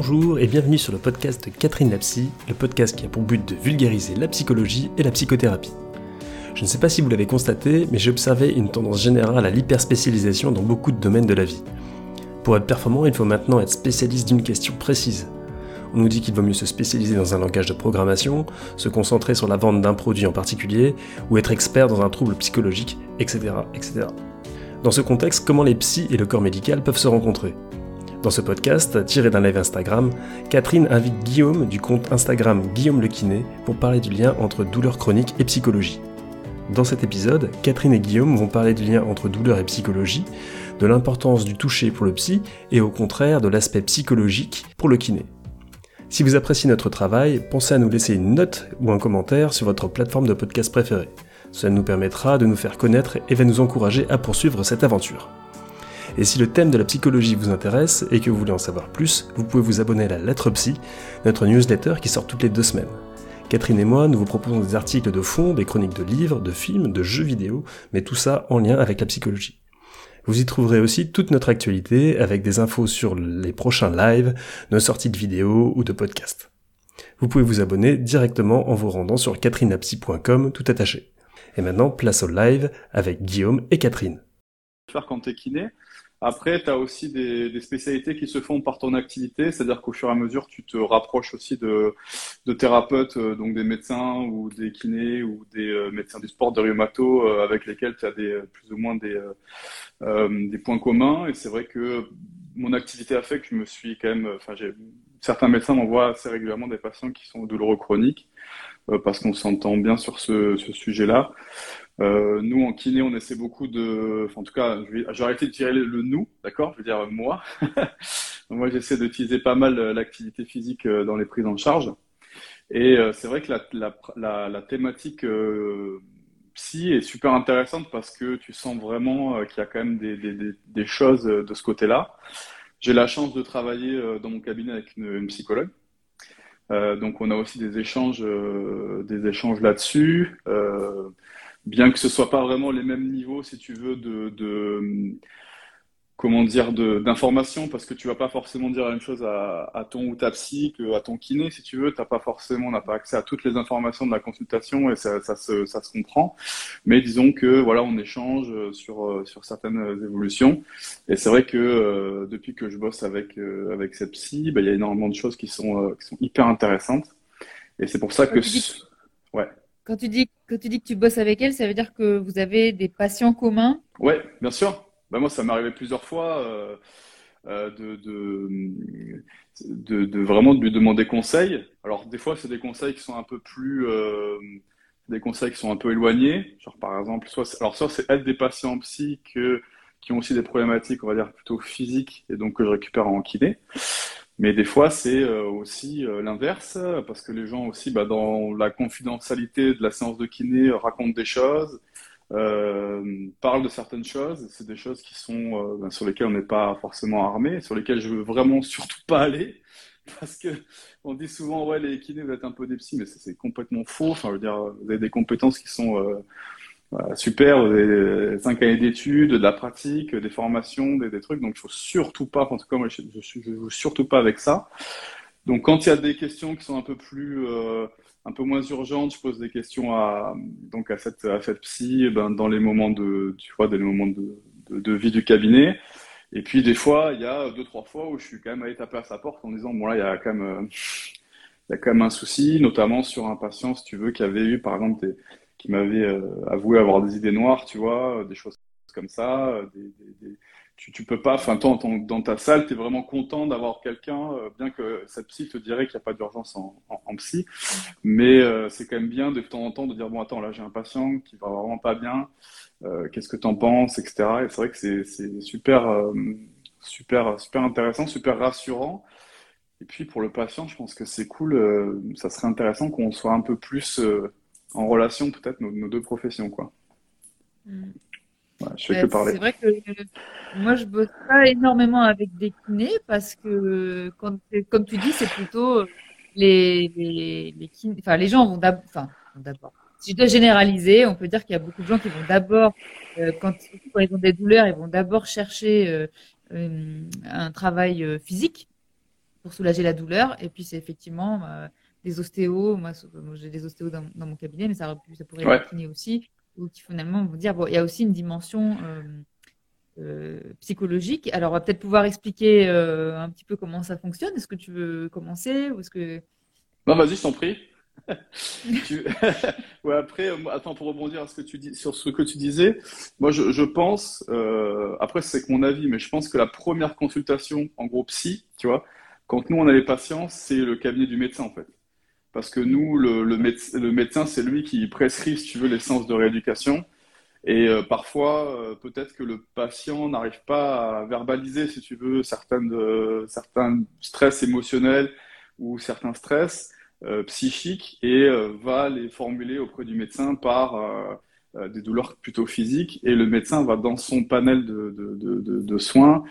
Bonjour et bienvenue sur le podcast de Catherine Lapsy, le podcast qui a pour but de vulgariser la psychologie et la psychothérapie. Je ne sais pas si vous l'avez constaté, mais j'ai observé une tendance générale à l'hyperspécialisation dans beaucoup de domaines de la vie. Pour être performant, il faut maintenant être spécialiste d'une question précise. On nous dit qu'il vaut mieux se spécialiser dans un langage de programmation, se concentrer sur la vente d'un produit en particulier, ou être expert dans un trouble psychologique, etc. etc. Dans ce contexte, comment les psys et le corps médical peuvent se rencontrer? Dans ce podcast, tiré d'un live Instagram, Catherine invite Guillaume du compte Instagram Guillaume le Kiné pour parler du lien entre douleur chronique et psychologie. Dans cet épisode, Catherine et Guillaume vont parler du lien entre douleur et psychologie, de l'importance du toucher pour le psy et au contraire de l'aspect psychologique pour le kiné. Si vous appréciez notre travail, pensez à nous laisser une note ou un commentaire sur votre plateforme de podcast préférée. Cela nous permettra de nous faire connaître et va nous encourager à poursuivre cette aventure. Et si le thème de la psychologie vous intéresse et que vous voulez en savoir plus, vous pouvez vous abonner à la Lettre Psy, notre newsletter qui sort toutes les deux semaines. Catherine et moi, nous vous proposons des articles de fond, des chroniques de livres, de films, de jeux vidéo, mais tout ça en lien avec la psychologie. Vous y trouverez aussi toute notre actualité avec des infos sur les prochains lives, nos sorties de vidéos ou de podcasts. Vous pouvez vous abonner directement en vous rendant sur catherinapsy.com tout attaché. Et maintenant, place au live avec Guillaume et Catherine. Quand t'es kiné. Après, tu as aussi des, spécialités qui se font par ton activité, c'est-à-dire qu'au fur et à mesure, tu te rapproches aussi de, thérapeutes, euh, donc des médecins ou des kinés ou des euh, médecins du sport, de rhumato, euh, avec lesquels tu as des, plus ou moins des, des points communs. Et c'est vrai que mon activité a fait que je me suis quand même, enfin, j'ai certains médecins m'envoient assez régulièrement des patients qui sont douloureux chroniques parce qu'on s'entend bien sur ce sujet-là. Euh, nous, en kiné, on essaie beaucoup de. En tout cas, j'ai arrêté de tirer le, nous, d'accord? Je veux dire moi. moi, j'essaie d'utiliser pas mal euh, l'activité physique euh, dans les prises en charge. Et c'est vrai que la, thématique psy est super intéressante parce que tu sens vraiment qu'il y a quand même des, choses de ce côté-là. J'ai la chance de travailler dans mon cabinet avec une, une psychologue. donc, on a aussi des échanges, des échanges là-dessus bien que ce soit pas vraiment les mêmes niveaux, si tu veux, de, de comment dire, d'information, parce que tu vas pas forcément dire la même chose à, à ton ou ta psy à ton kiné, si tu veux. T'as pas forcément, n'a pas accès à toutes les informations de la consultation et ça, ça, se, ça se comprend. Mais disons que voilà, on échange sur sur certaines évolutions. Et c'est vrai que euh, depuis que je bosse avec euh, avec cette psy, bah, il y a énormément de choses qui sont euh, qui sont hyper intéressantes. Et c'est pour ça que ouais. Quand tu dis que tu dis que tu bosses avec elle, ça veut dire que vous avez des patients communs Oui, bien sûr. Ben moi, ça m'est arrivé plusieurs fois euh, euh, de, vraiment de lui demander conseil. Alors, des fois, c'est des conseils qui sont un peu plus. Euh, des conseils qui sont un peu éloignés. Genre, par exemple, soit, alors, c'est être des patients psy qui ont aussi des problématiques, on va dire, plutôt physiques et donc que je récupère en kiné. Mais des fois, c'est euh, aussi euh, l'inverse, parce que les gens aussi, bah, dans la confidentialité de la séance de kiné, racontent des choses, euh, parlent de certaines choses. C'est des choses qui sont euh, bah, sur lesquelles on n'est pas forcément armé, sur lesquelles je veux vraiment surtout pas aller, parce que on dit souvent ouais les kinés vous êtes un peu des psys, mais c'est complètement faux. Enfin, je veux dire, vous avez des compétences qui sont super, vous avez cinq années d'études, de la pratique, des formations, des, trucs. Donc, il faut surtout pas, en tout cas, moi, je, je joue surtout pas avec ça. Donc, quand il y a des questions qui sont un peu plus, euh, un peu moins urgentes, je pose des questions à, donc à cette, à cette psy, eh ben, dans les moments de, tu vois, dans les moments de, de, vie du cabinet. Et puis, des fois, il y a deux, trois fois où je suis quand même allé taper à sa porte en disant, bon, là, il y a quand même, euh, il y a quand même un souci, notamment sur un patient, si tu veux, qui avait eu, par exemple, des, qui m'avait euh, avoué avoir des idées noires, tu vois, euh, des choses comme ça. Euh, des, des, des... Tu, tu peux pas, enfin, dans ta salle, tu es vraiment content d'avoir quelqu'un, bien que cette psy te dirait qu'il n'y a pas d'urgence en, psy. Mais c'est quand même bien de temps en temps de dire, bon, attends, là, j'ai un patient qui va vraiment pas bien, qu'est-ce que tu en penses, etc. Et c'est vrai que c'est super, super, super intéressant, super rassurant. Et puis pour le patient, je pense que c'est cool, ça serait intéressant qu'on soit un peu plus en relation peut-être nos, nos, deux professions quoi. Mm. Ouais, je fais bah, que parler. C'est vrai que moi je bosse pas énormément avec des kinés parce que quand, comme tu dis c'est plutôt les les les, kinés, enfin, les gens vont d'abord enfin d'abord si je dois généraliser, on peut dire qu'il y a beaucoup de gens qui vont d'abord, euh, quand, quand, ils ont des douleurs, ils vont d'abord chercher euh, un travail euh, physique pour soulager la douleur. Et puis, c'est effectivement des ostéos. Moi, j'ai des ostéos dans, mon cabinet, mais ça, ça pourrait être kiné aussi, ou qui finalement vont dire bon, il y a aussi une dimension psychologique. Alors, on va peut-être pouvoir expliquer un petit peu comment ça fonctionne. Est-ce que tu veux commencer ou est-ce que non, vas-y, je t'en prie. ouais, après, euh, attends, pour rebondir à ce que tu dis, sur ce que tu disais, moi je, je pense, euh, après c'est que mon avis, mais je pense que la première consultation, en gros psy, tu vois, quand nous on a les patients, c'est le cabinet du médecin en fait. Parce que nous, le, médecin, c'est lui qui prescrit, si tu veux, les séances de rééducation. Et euh, parfois, peut-être que le patient n'arrive pas à verbaliser, si tu veux, certaines, certains stress émotionnels ou certains stress. Euh, psychique et euh, va les formuler auprès du médecin par euh, des douleurs plutôt physiques et le médecin va dans son panel de soins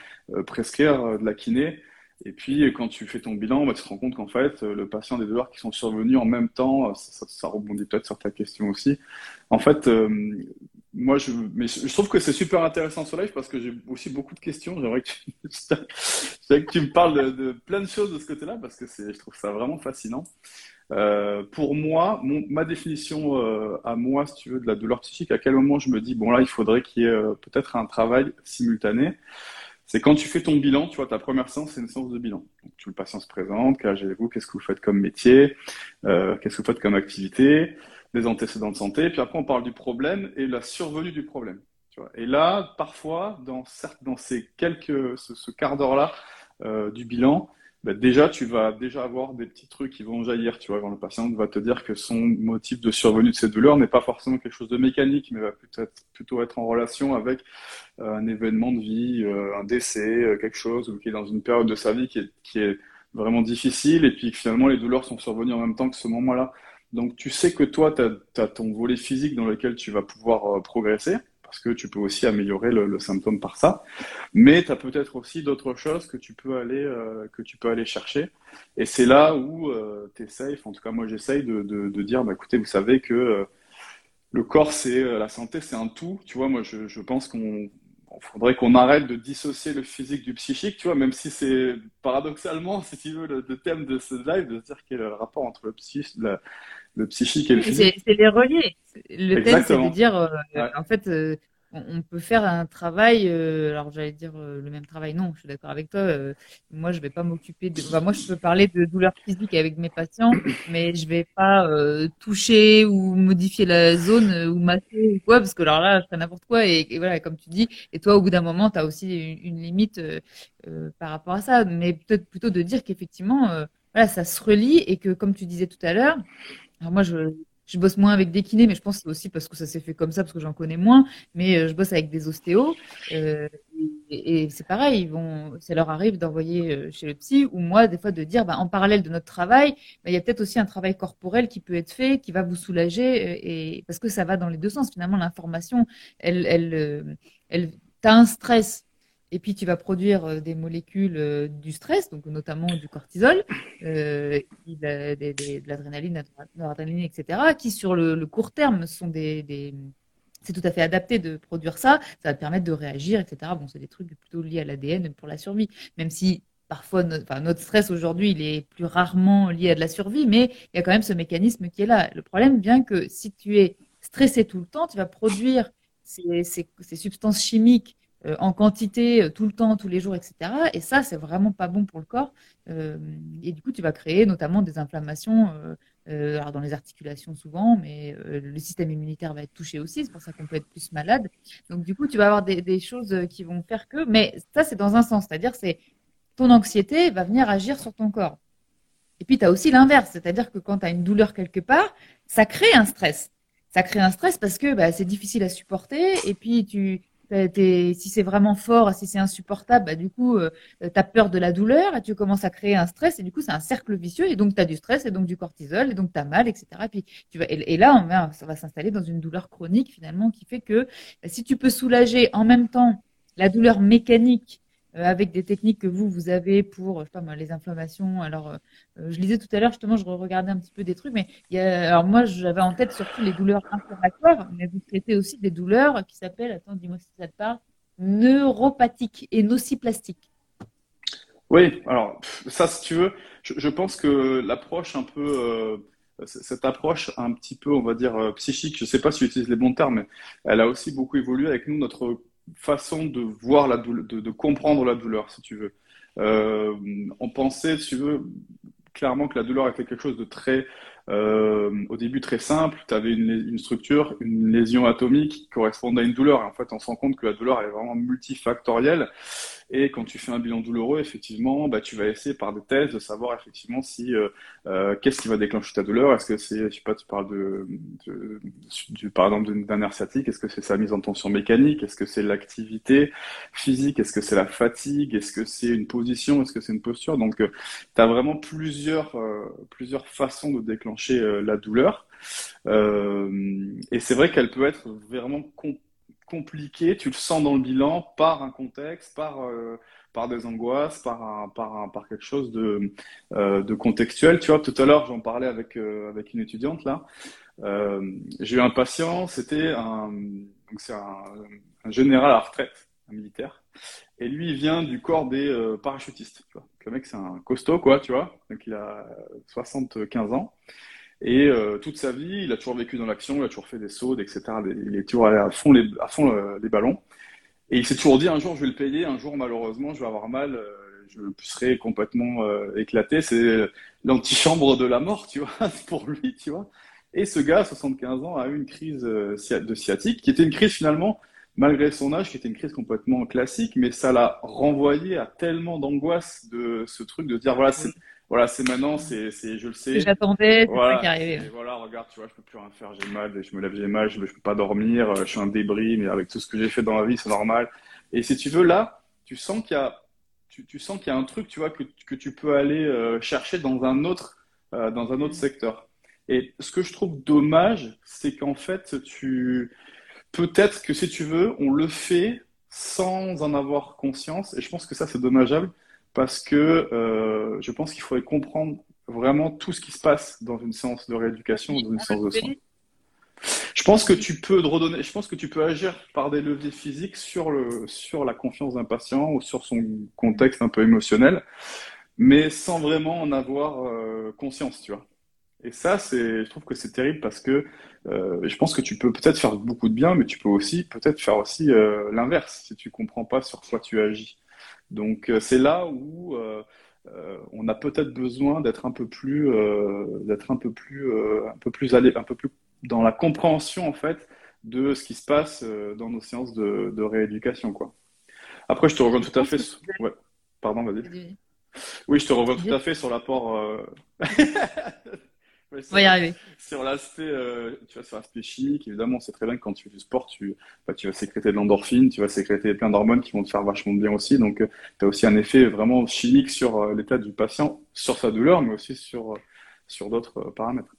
prescrire de la kiné. Et puis quand tu fais ton bilan, bah, tu te rends compte qu'en fait le patient des douleurs qui sont survenues en même temps, ça, ça rebondit peut-être sur ta question aussi. En fait, moi, je, mais je trouve que c'est super intéressant ce live parce que j'ai aussi beaucoup de questions. J'aimerais que, tu, que tu me parles de, plein de choses de ce côté-là parce que je trouve ça vraiment fascinant. Euh, pour moi, ma définition euh, à moi, si tu veux, de la douleur psychique, à quel moment je me dis, bon là, il faudrait qu'il y ait euh, peut-être un travail simultané, c'est quand tu fais ton bilan, tu vois, ta première séance, c'est une séance de bilan. Donc, tu, le patient se présente, quel vous qu'est-ce que vous faites comme métier, qu'est-ce que vous faites comme activité, les antécédents de santé, puis après on parle du problème et la survenue du problème. Tu vois. Et là, parfois, dans, dans ces quelques, ce, quart d'heure-là euh, du bilan, bah, déjà, tu vas déjà avoir des petits trucs qui vont jaillir. Tu vois, quand le patient va te dire que son motif de survenue de ces douleurs n'est pas forcément quelque chose de mécanique, mais va peut-être plutôt être en relation avec euh, un événement de vie, euh, un décès, quelque chose, ou qui est dans une période de sa vie qui est, vraiment difficile, et puis finalement les douleurs sont survenues en même temps que ce moment-là. Donc tu sais que toi, tu as, ton volet physique dans lequel tu vas pouvoir euh, progresser, parce que tu peux aussi améliorer le, symptôme par ça. Mais tu as peut-être aussi d'autres choses que tu peux aller, euh, que tu peux aller chercher. Et c'est là où euh, tu essayes, en tout cas moi j'essaye de, dire, bah, écoutez, vous savez que le corps, c'est la santé, c'est un tout. Tu vois, moi je, pense qu'on faudrait qu'on arrête de dissocier le physique du psychique, tu vois, même si c'est paradoxalement, si tu veux, le, thème de ce live, de dire quel est le rapport entre le, le, psychique et le physique. C'est les relier. Le thème, c'est de dire, euh, en fait, euh, on peut faire un travail, euh, alors j'allais dire euh, le même travail, non, je suis d'accord avec toi. Euh, moi, je vais pas m'occuper de. moi, je peux parler de douleurs physiques avec mes patients, mais je vais pas toucher ou modifier la zone ou masser ou quoi, parce que alors là, je fais n'importe quoi. Et, voilà, comme tu dis, et toi, au bout d'un moment, tu as aussi une, limite par rapport à ça. Mais peut-être plutôt de dire qu'effectivement, voilà, ça se relie et que, comme tu disais tout à l'heure, alors moi, je je bosse moins avec des kinés, mais je pense que aussi parce que ça s'est fait comme ça, parce que j'en connais moins. Mais euh, je bosse avec des ostéos. Euh, et, c'est pareil, ils vont, ça leur arrive d'envoyer euh, chez le psy, ou moi, des fois, de dire, bah, en parallèle de notre travail, bah, il y a peut-être aussi un travail corporel qui peut être fait, qui va vous soulager, et parce que ça va dans les deux sens. Finalement, l'information, elle, elle, elle, t'as un stress et puis tu vas produire euh, des molécules euh, du stress, donc notamment du cortisol, euh, de, l'adrénaline, de etc., qui sur le, court terme sont des, c'est tout à fait adapté de produire ça, ça va te permettre de réagir, etc. Bon, c'est des trucs plutôt liés à l'ADN pour la survie, même si parfois notre, notre stress aujourd'hui, il est plus rarement lié à de la survie, mais il y a quand même ce mécanisme qui est là. Le problème vient que si tu es stressé tout le temps, tu vas produire ces substances chimiques euh, en quantité euh, tout le temps, tous les jours, etc. Et ça, c'est vraiment pas bon pour le corps. Euh, et du coup, tu vas créer notamment des inflammations, dans les articulations souvent, mais le système immunitaire va être touché aussi. C'est pour ça qu'on peut être plus malade. Donc du coup, tu vas avoir des, des choses qui vont faire que. Mais ça, c'est dans un sens, c'est-à-dire c'est ton anxiété va venir agir sur ton corps. Et puis, tu as aussi l'inverse, c'est-à-dire que quand tu as une douleur quelque part, ça crée un stress. Ça crée un stress parce que bah, c'est difficile à supporter et puis tu, si c'est vraiment fort, si c'est insupportable, bah, du coup, euh, tu as peur de la douleur et tu commences à créer un stress et du coup, c'est un cercle vicieux et donc tu as du stress et donc du cortisol et donc tu as mal, etc. Et, puis, tu vas, et, là, on va, ça va s'installer dans une douleur chronique finalement qui fait que bah, si tu peux soulager en même temps la douleur mécanique avec des techniques que vous, vous avez pour, les inflammations. Alors, euh, euh, je lisais tout à l'heure, justement, je regardais un petit peu des trucs, mais alors moi, j'avais en tête surtout les douleurs inflammatoires, mais vous traitez aussi des douleurs qui s'appellent, attends, dis-moi si ça te parle, neuropathiques et nociplastiques. Oui, alors ça, si tu veux, je, pense que l'approche un peu, euh, cette approche un petit peu, on va dire, euh, psychique, je ne sais pas si j'utilise les bons termes, mais elle a aussi beaucoup évolué avec nous, notre façon de voir la douleur, de, comprendre la douleur, si tu veux. Euh, on pensait, si tu veux, clairement que la douleur était quelque chose de très, au début très simple. Tu avais une, une, structure, une lésion atomique qui correspondait à une douleur. Et en fait, on se rend compte que la douleur est vraiment multifactorielle. Et quand tu fais un bilan douloureux, effectivement, bah, tu vas essayer par des tests de savoir effectivement si euh, euh, qu'est-ce qui va déclencher ta douleur. Est-ce que c'est, je sais pas, tu parles de, de, par exemple d'un nerf sciatique. Est-ce que c'est sa mise en tension mécanique? Est-ce que c'est l'activité physique? Est-ce que c'est la fatigue? Est-ce que c'est une position? Est-ce que c'est une posture? Donc, euh, tu as vraiment plusieurs plusieurs façons de déclencher la douleur. et c'est vrai qu'elle peut être vraiment compliquée compliqué, tu le sens dans le bilan, par un contexte, par, euh, par des angoisses, par, par, quelque chose de, euh, de contextuel. Tu vois, tout à l'heure, j'en parlais avec, euh, avec une étudiante là. J'ai eu un patient, c'était un, général à retraite, un militaire, et lui, il vient du corps des parachutistes. Le mec, c'est un costaud, quoi, tu vois. Donc, il a 75 ans. Et euh, toute sa vie, il a toujours vécu dans l'action, il a toujours fait des sauts, etc. Il est toujours allé à fond les, à fond euh, les ballons. Et il s'est toujours dit un jour je vais le payer, un jour malheureusement je vais avoir mal, euh, je serai complètement éclaté. C'est l'antichambre de la mort, tu vois, pour lui, tu vois. Et ce gars, 75 ans, a eu une crise de sciatique, qui était une crise finalement, malgré son âge, qui était une crise complètement classique, mais ça l'a renvoyé à tellement d'angoisse de ce truc de dire voilà, c'est voilà, c'est maintenant, c'est, c'est, je le sais. J'attendais, voilà, Et voilà, regarde, tu vois, je peux plus rien faire, j'ai mal, je me lève, j'ai mal, je, peux pas dormir, je suis un débris, mais avec tout ce que j'ai fait dans la vie, c'est normal. Et si tu veux, là, tu sens qu'il y a, tu, tu sens qu'il y a un truc, tu vois, que, que tu peux aller euh, chercher dans un autre, euh, dans un autre mm. secteur. Et ce que je trouve dommage, c'est qu'en fait, tu, peut-être que si tu veux, on le fait sans en avoir conscience. Et je pense que ça, c'est dommageable parce que euh, je pense qu'il faudrait comprendre vraiment tout ce qui se passe dans une séance de rééducation ou dans une séance de soins. Je pense que tu peux redonner, je pense que tu peux agir par des leviers physiques sur le sur la confiance d'un patient ou sur son contexte un peu émotionnel, mais sans vraiment en avoir euh, conscience, tu vois. Et ça, c'est, je trouve que c'est terrible parce que euh, je pense que tu peux peut-être faire beaucoup de bien, mais tu peux aussi peut-être faire aussi l'inverse si tu comprends pas sur quoi tu agis. Donc euh, c'est là où euh, euh, on a peut-être besoin d'être un peu plus, d'être un peu plus, un peu plus allé, un peu plus dans la compréhension en fait de ce qui se passe dans nos séances de, rééducation quoi. Après, je te rejoins tout à fait. Ouais. Pardon, vas-y. Oui, je te rejoins tout à fait sur l'apport. on va y arriver. Sur l'aspect, euh, tu vois, sur l'aspect chimique, évidemment, c'est très bien que quand tu fais du sport, tu, bah, tu vas sécréter de l'endorphine, tu vas sécréter plein d'hormones qui vont te faire vachement bien aussi. Donc, euh, tu as aussi un effet vraiment chimique sur euh, l'état du patient, sur sa douleur, mais aussi sur, sur d'autres paramètres.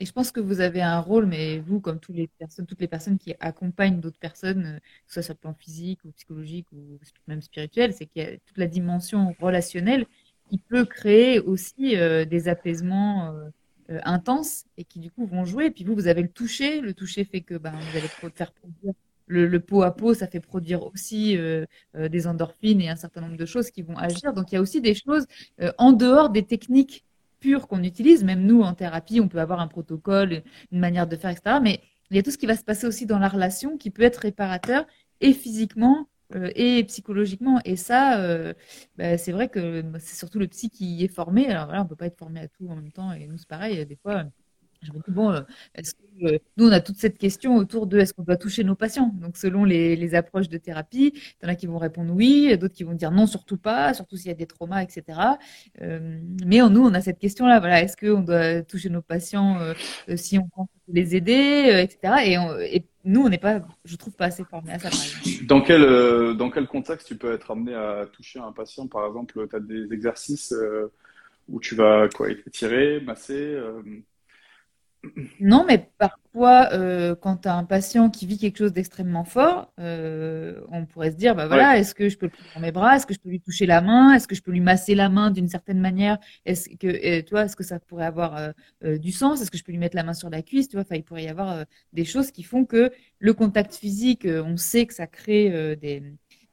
Et je pense que vous avez un rôle, mais vous, comme toutes les personnes, toutes les personnes qui accompagnent d'autres personnes, que ce soit sur le plan physique ou psychologique ou même spirituel, c'est qu'il y a toute la dimension relationnelle qui peut créer aussi euh, des apaisements euh, euh, intenses et qui du coup vont jouer. Et puis vous, vous avez le toucher. Le toucher fait que ben, vous allez faire produire le, le, pot à pot, ça fait produire aussi des endorphines et un certain nombre de choses qui vont agir. Donc il y a aussi des choses en dehors des techniques pures qu'on utilise. Même nous, en thérapie, on peut avoir un protocole, une manière de faire, etc. Mais il y a tout ce qui va se passer aussi dans la relation qui peut être réparateur et physiquement euh, et psychologiquement. Et ça, euh, bah, c'est vrai que c'est surtout le psy qui y est formé. Alors voilà, on peut pas être formé à tout en même temps. Et nous, c'est pareil. Des fois, je me dis, bon, euh, nous, on a toute cette question autour de est-ce qu'on doit toucher nos patients? Donc, selon les, approches de thérapie, il y en a qui vont répondre oui, d'autres qui vont dire non, surtout pas, surtout s'il y a des traumas, etc. mais nous, on a cette question-là. Voilà, est-ce qu'on doit toucher nos patients si on pense les aider, etc. Et, et nous, on n'est pas, je trouve, pas assez formés à ça. Dans quel, euh, dans quel contexte tu peux être amené à toucher un patient? Par exemple, tu as des exercices euh, où tu vas quoi, étirer, masser euh, non, mais parfois, euh, quand tu as un patient qui vit quelque chose d'extrêmement fort, euh, on pourrait se dire, bah voilà, est-ce que je peux le prendre dans mes bras? Est-ce que je peux lui toucher la main? Est-ce que je peux lui masser la main d'une certaine manière? Est-ce que, toi, est-ce que ça pourrait avoir euh, du sens? Est-ce que je peux lui mettre la main sur la cuisse? Tu vois, il pourrait y avoir des choses qui font que le contact physique, on sait que ça crée des,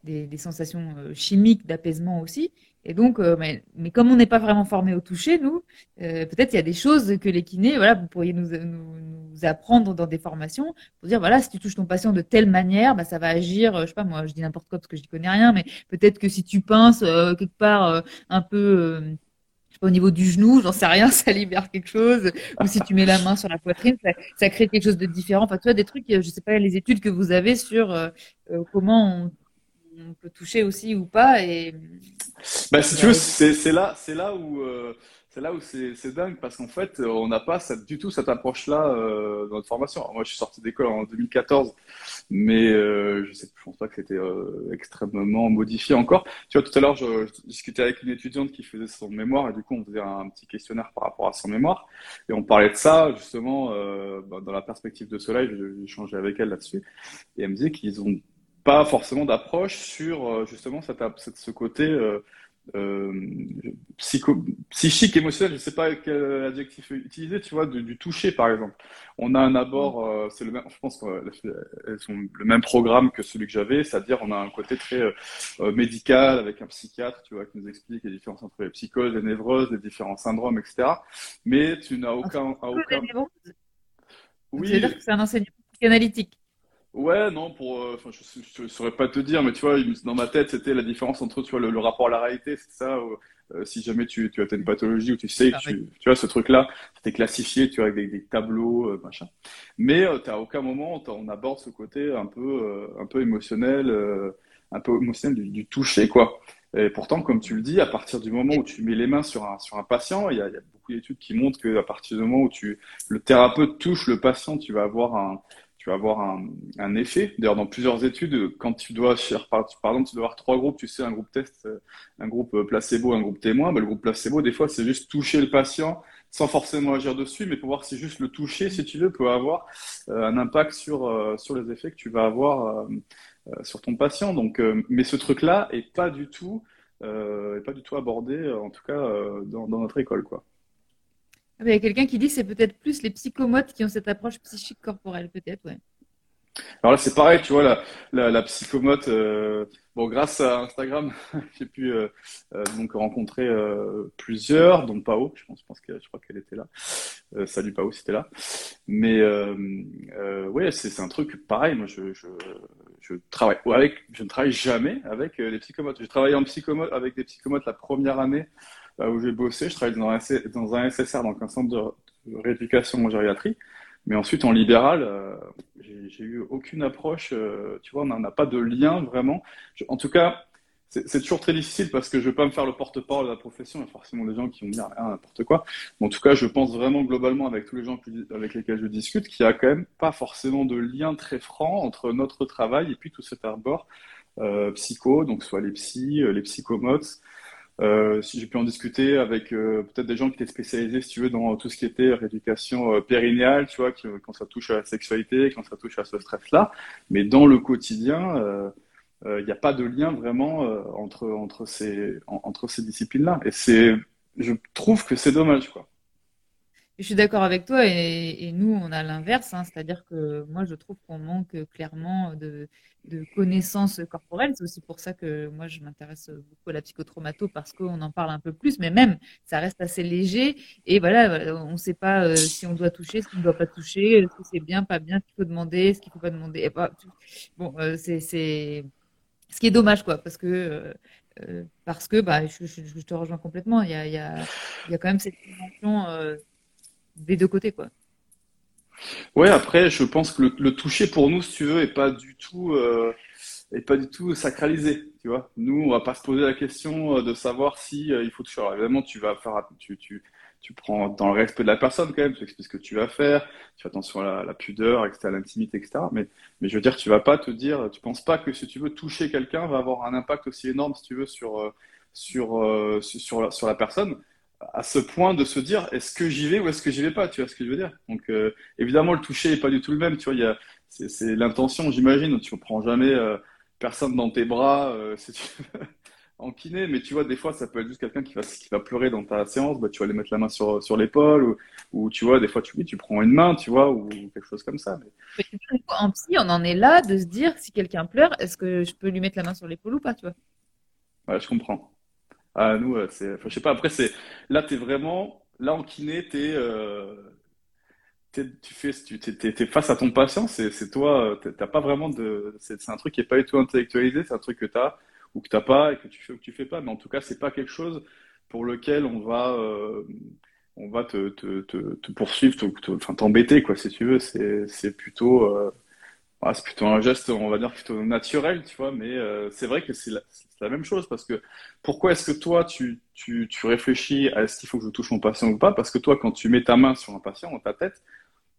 des, sensations chimiques d'apaisement aussi. Et donc, mais, mais, comme on n'est pas vraiment formé au toucher, nous, peut-être il y a des choses que les kinés, voilà, vous pourriez nous, nous, apprendre dans des formations pour dire, voilà, si tu touches ton patient de telle manière, bah, ça va agir, je sais pas, moi, je dis n'importe quoi parce que je n'y connais rien, mais peut-être que si tu pinces quelque part un peu au niveau du genou, j'en sais rien, ça libère quelque chose. Ou si tu mets la main sur la poitrine, ça, crée quelque chose de différent. Enfin, tu vois, des trucs, euh, je sais pas, les études que vous avez sur euh, euh, comment on, peut toucher aussi ou pas. Et... Bah, si tu veux, c'est là, c'est là où c'est là où c'est dingue parce qu'en fait, on n'a pas du tout cette approche-là dans notre formation. moi, je suis sorti d'école en 2014 mais euh, je sais, je pense pas que c'était euh, extrêmement modifié encore. Tu vois, tout à l'heure, je, discutais avec une étudiante qui faisait son mémoire et du coup, on faisait un petit questionnaire par rapport à son mémoire et on parlait de ça justement euh, bah, dans la perspective de ce live. J'ai échangé avec elle là-dessus et elle me disait qu'ils ont pas forcément d'approche sur euh, justement cette, cette, ce côté euh, euh, psycho, psychique, émotionnel, je ne sais pas quel adjectif utiliser, tu vois, du, toucher par exemple. On a un abord, mm. euh, c'est le même, je pense qu'elles sont le même programme que celui que j'avais, c'est-à-dire on a un côté très médical avec un psychiatre, tu vois, qui nous explique les différences entre les psychoses, les névroses, les différents syndromes, etc. Mais tu n'as aucun, aucun... Oui. C'est-à-dire que c'est un enseignement analytique. Ouais, non, pour, euh, je, ne saurais pas te dire, mais tu vois, dans ma tête, c'était la différence entre, tu vois, le, rapport à la réalité, c'est ça. Euh, si jamais tu, tu as une pathologie ou tu sais que tu, tu vois, ce truc-là, c'était classifié, tu vois, avec des, tableaux, euh, machin. Mais à aucun moment on aborde ce côté un peu, un peu émotionnel, un peu émotionnel du, du, toucher, quoi. Et pourtant, comme tu le dis, à partir du moment où tu mets les mains sur un, sur un patient, il y a, y a beaucoup d'études qui montrent que à partir du moment où tu, le thérapeute touche le patient, tu vas avoir un, tu vas avoir un, effet. D'ailleurs, dans plusieurs études, quand tu dois, par, exemple, tu dois avoir trois groupes, tu sais, un groupe test, euh, un groupe euh, placebo, un groupe témoin. mais le groupe placebo, des fois, c'est juste toucher le patient sans forcément agir dessus, mais pour voir si juste le toucher, si tu veux, peut avoir euh, un impact sur, sur les effets que tu vas avoir sur ton patient. Donc, mais ce truc-là est pas du tout, pas du tout abordé, en tout cas, dans, dans notre école, quoi. Ah, il y a quelqu'un qui dit que c'est peut-être plus les psychomotes qui ont cette approche psychique corporelle, peut-être, ouais. Alors là, c'est pareil, tu vois, la, psychomote, euh, bon, grâce à Instagram, j'ai pu euh, euh, donc rencontrer plusieurs, dont Pao, je pense, je pense que je crois qu'elle était là. salut Pao, c'était là. Mais ouais, c'est un truc pareil. Moi, je, avec, je ne travaille jamais avec les psychomotes. J'ai travaillé en psychomote avec des psychomotes la première année où j'ai bossé. Je travaillais dans un, SSR, donc un centre de rééducation en gériatrie. Mais ensuite, en libéral, euh, j'ai eu aucune approche. Euh, tu vois, on n'a pas de lien vraiment. en tout cas, c'est toujours très difficile parce que je ne vais pas me faire le porte-parole de la profession. Il y a forcément des gens qui vont dire ah, n'importe quoi. Mais en tout cas, je pense vraiment globalement avec tous les gens avec lesquels je discute qu'il n'y a quand même pas forcément de lien très franc entre notre travail et puis tout cet arbor euh, psycho, donc soit les psys, les psychomotes, euh, si j'ai pu en discuter avec euh, peut-être des gens qui étaient spécialisés, si tu veux, dans tout ce qui était rééducation euh, périnéale, tu vois, quand ça touche à la sexualité, quand ça touche à ce stress-là. Mais dans le quotidien, il n'y a pas de lien vraiment entre, entre ces, entre ces disciplines-là. Et c'est, je trouve que c'est dommage, quoi. Je suis d'accord avec toi et, nous, on a l'inverse, hein, c'est-à-dire que moi, je trouve qu'on manque clairement de, connaissances corporelles. C'est aussi pour ça que moi, je m'intéresse beaucoup à la psychotraumato parce qu'on en parle un peu plus, mais même, ça reste assez léger et voilà, on ne sait pas euh, si on doit toucher, ce qu'on ne doit pas toucher, ce que c'est bien, pas bien, ce qu'il faut demander, ce qu'il ne faut pas demander. bon, euh, c'est ce qui est dommage, quoi, parce que euh, parce que bah, je, te rejoins complètement. Il y a, il y a quand même cette dimension des deux côtés, quoi. Ouais, après, je pense que le, toucher pour nous, si tu veux, est pas du tout, euh, est pas du tout sacralisé. Tu vois, nous, on va pas se poser la question euh, de savoir si euh, il faut toucher. Évidemment, tu vas faire, tu, tu, tu prends dans le respect de la personne quand même, tu expliques ce que tu vas faire, tu fais attention à la, pudeur, etc., à l'intimité, etc. Mais, mais je veux dire, tu vas pas te dire, tu penses pas que si tu veux toucher quelqu'un va avoir un impact aussi énorme, si tu veux, sur, sur, sur, sur la personne à ce point de se dire est-ce que j'y vais ou est-ce que j'y vais pas tu vois ce que je veux dire? Donc euh, évidemment le toucher est pas du tout le même tu vois il y a c'est l'intention j'imagine tu ne prends jamais euh, personne dans tes bras euh, si tu en kiné, mais tu vois, des fois, ça peut être juste quelqu'un qui va, qui va pleurer dans ta séance, bah, tu vas aller mettre la main sur, sur l'épaule, ou, ou, tu vois, des fois, tu, tu prends une main, tu vois, ou quelque chose comme ça. Mais... En psy, on en est là de se dire, si quelqu'un pleure, est-ce que je peux lui mettre la main sur l'épaule ou pas, tu vois? Ouais, je comprends. Ah, nous, c'est, enfin, je sais pas, après, c'est, là, t'es vraiment, là, en kiné, t'es, euh, tu fais, tu es, face à ton patient, c'est toi, t'as pas vraiment de, c'est un truc qui est pas du tout intellectualisé, c'est un truc que tu as ou que t'as pas et que tu fais ou que tu fais pas, mais en tout cas, c'est pas quelque chose pour lequel on va, euh, on va te, te, te, poursuivre, enfin t'embêter quoi, si tu veux. C'est plutôt, euh, c'est plutôt un geste, on va dire plutôt naturel, tu vois. Mais euh, c'est vrai que c'est la, la, même chose parce que pourquoi est-ce que toi tu, tu, tu réfléchis à est-ce qu'il faut que je touche mon patient ou pas? Parce que toi, quand tu mets ta main sur un patient dans ta tête,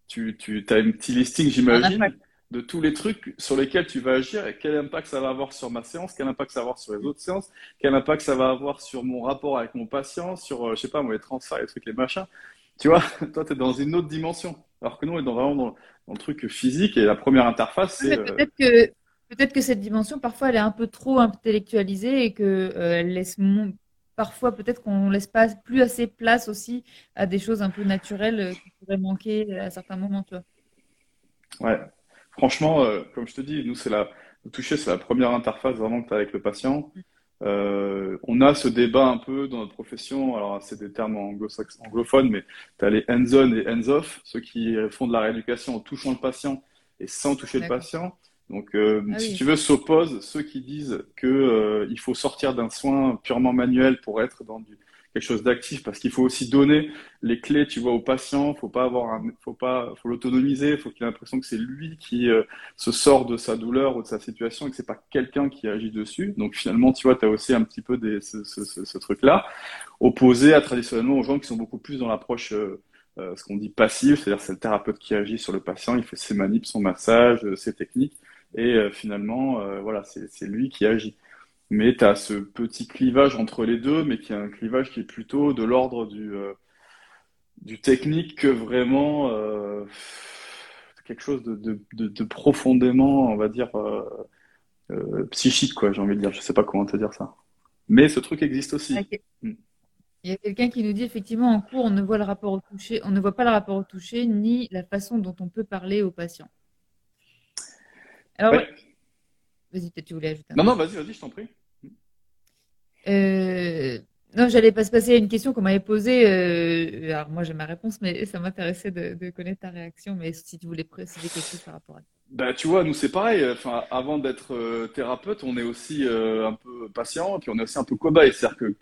tu, tu as un petit listing, j'imagine, de tous les trucs sur lesquels tu vas agir et quel impact ça va avoir sur ma séance, quel impact ça va avoir sur les autres séances, quel impact ça va avoir sur mon rapport avec mon patient, sur, euh, je sais pas, moi, les transferts, les trucs, les machins. Tu vois, toi, tu es dans une autre dimension. Alors que nous, on est dans, vraiment dans, le truc physique et la première interface, c'est. Euh, peut-être que, peut-être que cette dimension, parfois, elle est un peu trop intellectualisée et qu'elle euh, laisse parfois peut-être qu'on laisse pas plus assez place aussi à des choses un peu naturelles qui pourraient manquer à certains moments, tu vois. Ouais, franchement, euh, comme je te dis, nous, c'est la, le toucher, c'est la première interface vraiment que tu as avec le patient. Euh, on a ce débat un peu dans notre profession, alors c'est des termes anglophones, mais tu as les hands-on et hands-off, ceux qui font de la rééducation en touchant le patient et sans toucher le patient. Donc, euh, ah si tu veux, s'opposent ceux qui disent que il faut sortir d'un soin purement manuel pour être dans du, quelque chose d'actif parce qu'il faut aussi donner les clés, tu vois, au patient. Faut pas avoir un, faut pas, faut l'autonomiser. Faut qu'il ait l'impression que c'est lui qui euh, se sort de sa douleur ou de sa situation et que c'est pas quelqu'un qui agit dessus. Donc finalement, tu vois, tu as aussi un petit peu ce, truc-là, opposé à traditionnellement aux gens qui sont beaucoup plus dans l'approche euh, euh, ce qu'on dit passive, c'est-à-dire c'est le thérapeute qui agit sur le patient, il fait ses manips, son massage, ses techniques, et finalement, voilà, c'est lui qui agit. Mais tu as ce petit clivage entre les deux, mais qui est un clivage qui est plutôt de l'ordre du, euh, du technique que vraiment euh, quelque chose de, de, de, profondément, on va dire, euh, psychique, quoi, j'ai envie de dire. Je sais pas comment te dire ça. Mais ce truc existe aussi. Mm. Il y a quelqu'un qui nous dit effectivement en cours, on ne voit le rapport au toucher, on ne voit pas le rapport au toucher ni la façon dont on peut parler au patient. Alors, vas-y, peut-être tu voulais ajouter. non, non, vas-y, vas-y, je t'en prie. Euh, non, j'allais pas se passer à une question qu'on m'avait posée. Euh, alors moi j'ai ma réponse, mais ça m'intéressait de, connaître ta réaction. Mais si tu voulais préciser quelque chose par rapport à ça. Bah, tu vois, nous c'est pareil. Enfin, avant d'être euh, thérapeute, on est aussi un peu patient, puis on est aussi un peu cobaye. C'est-à-dire que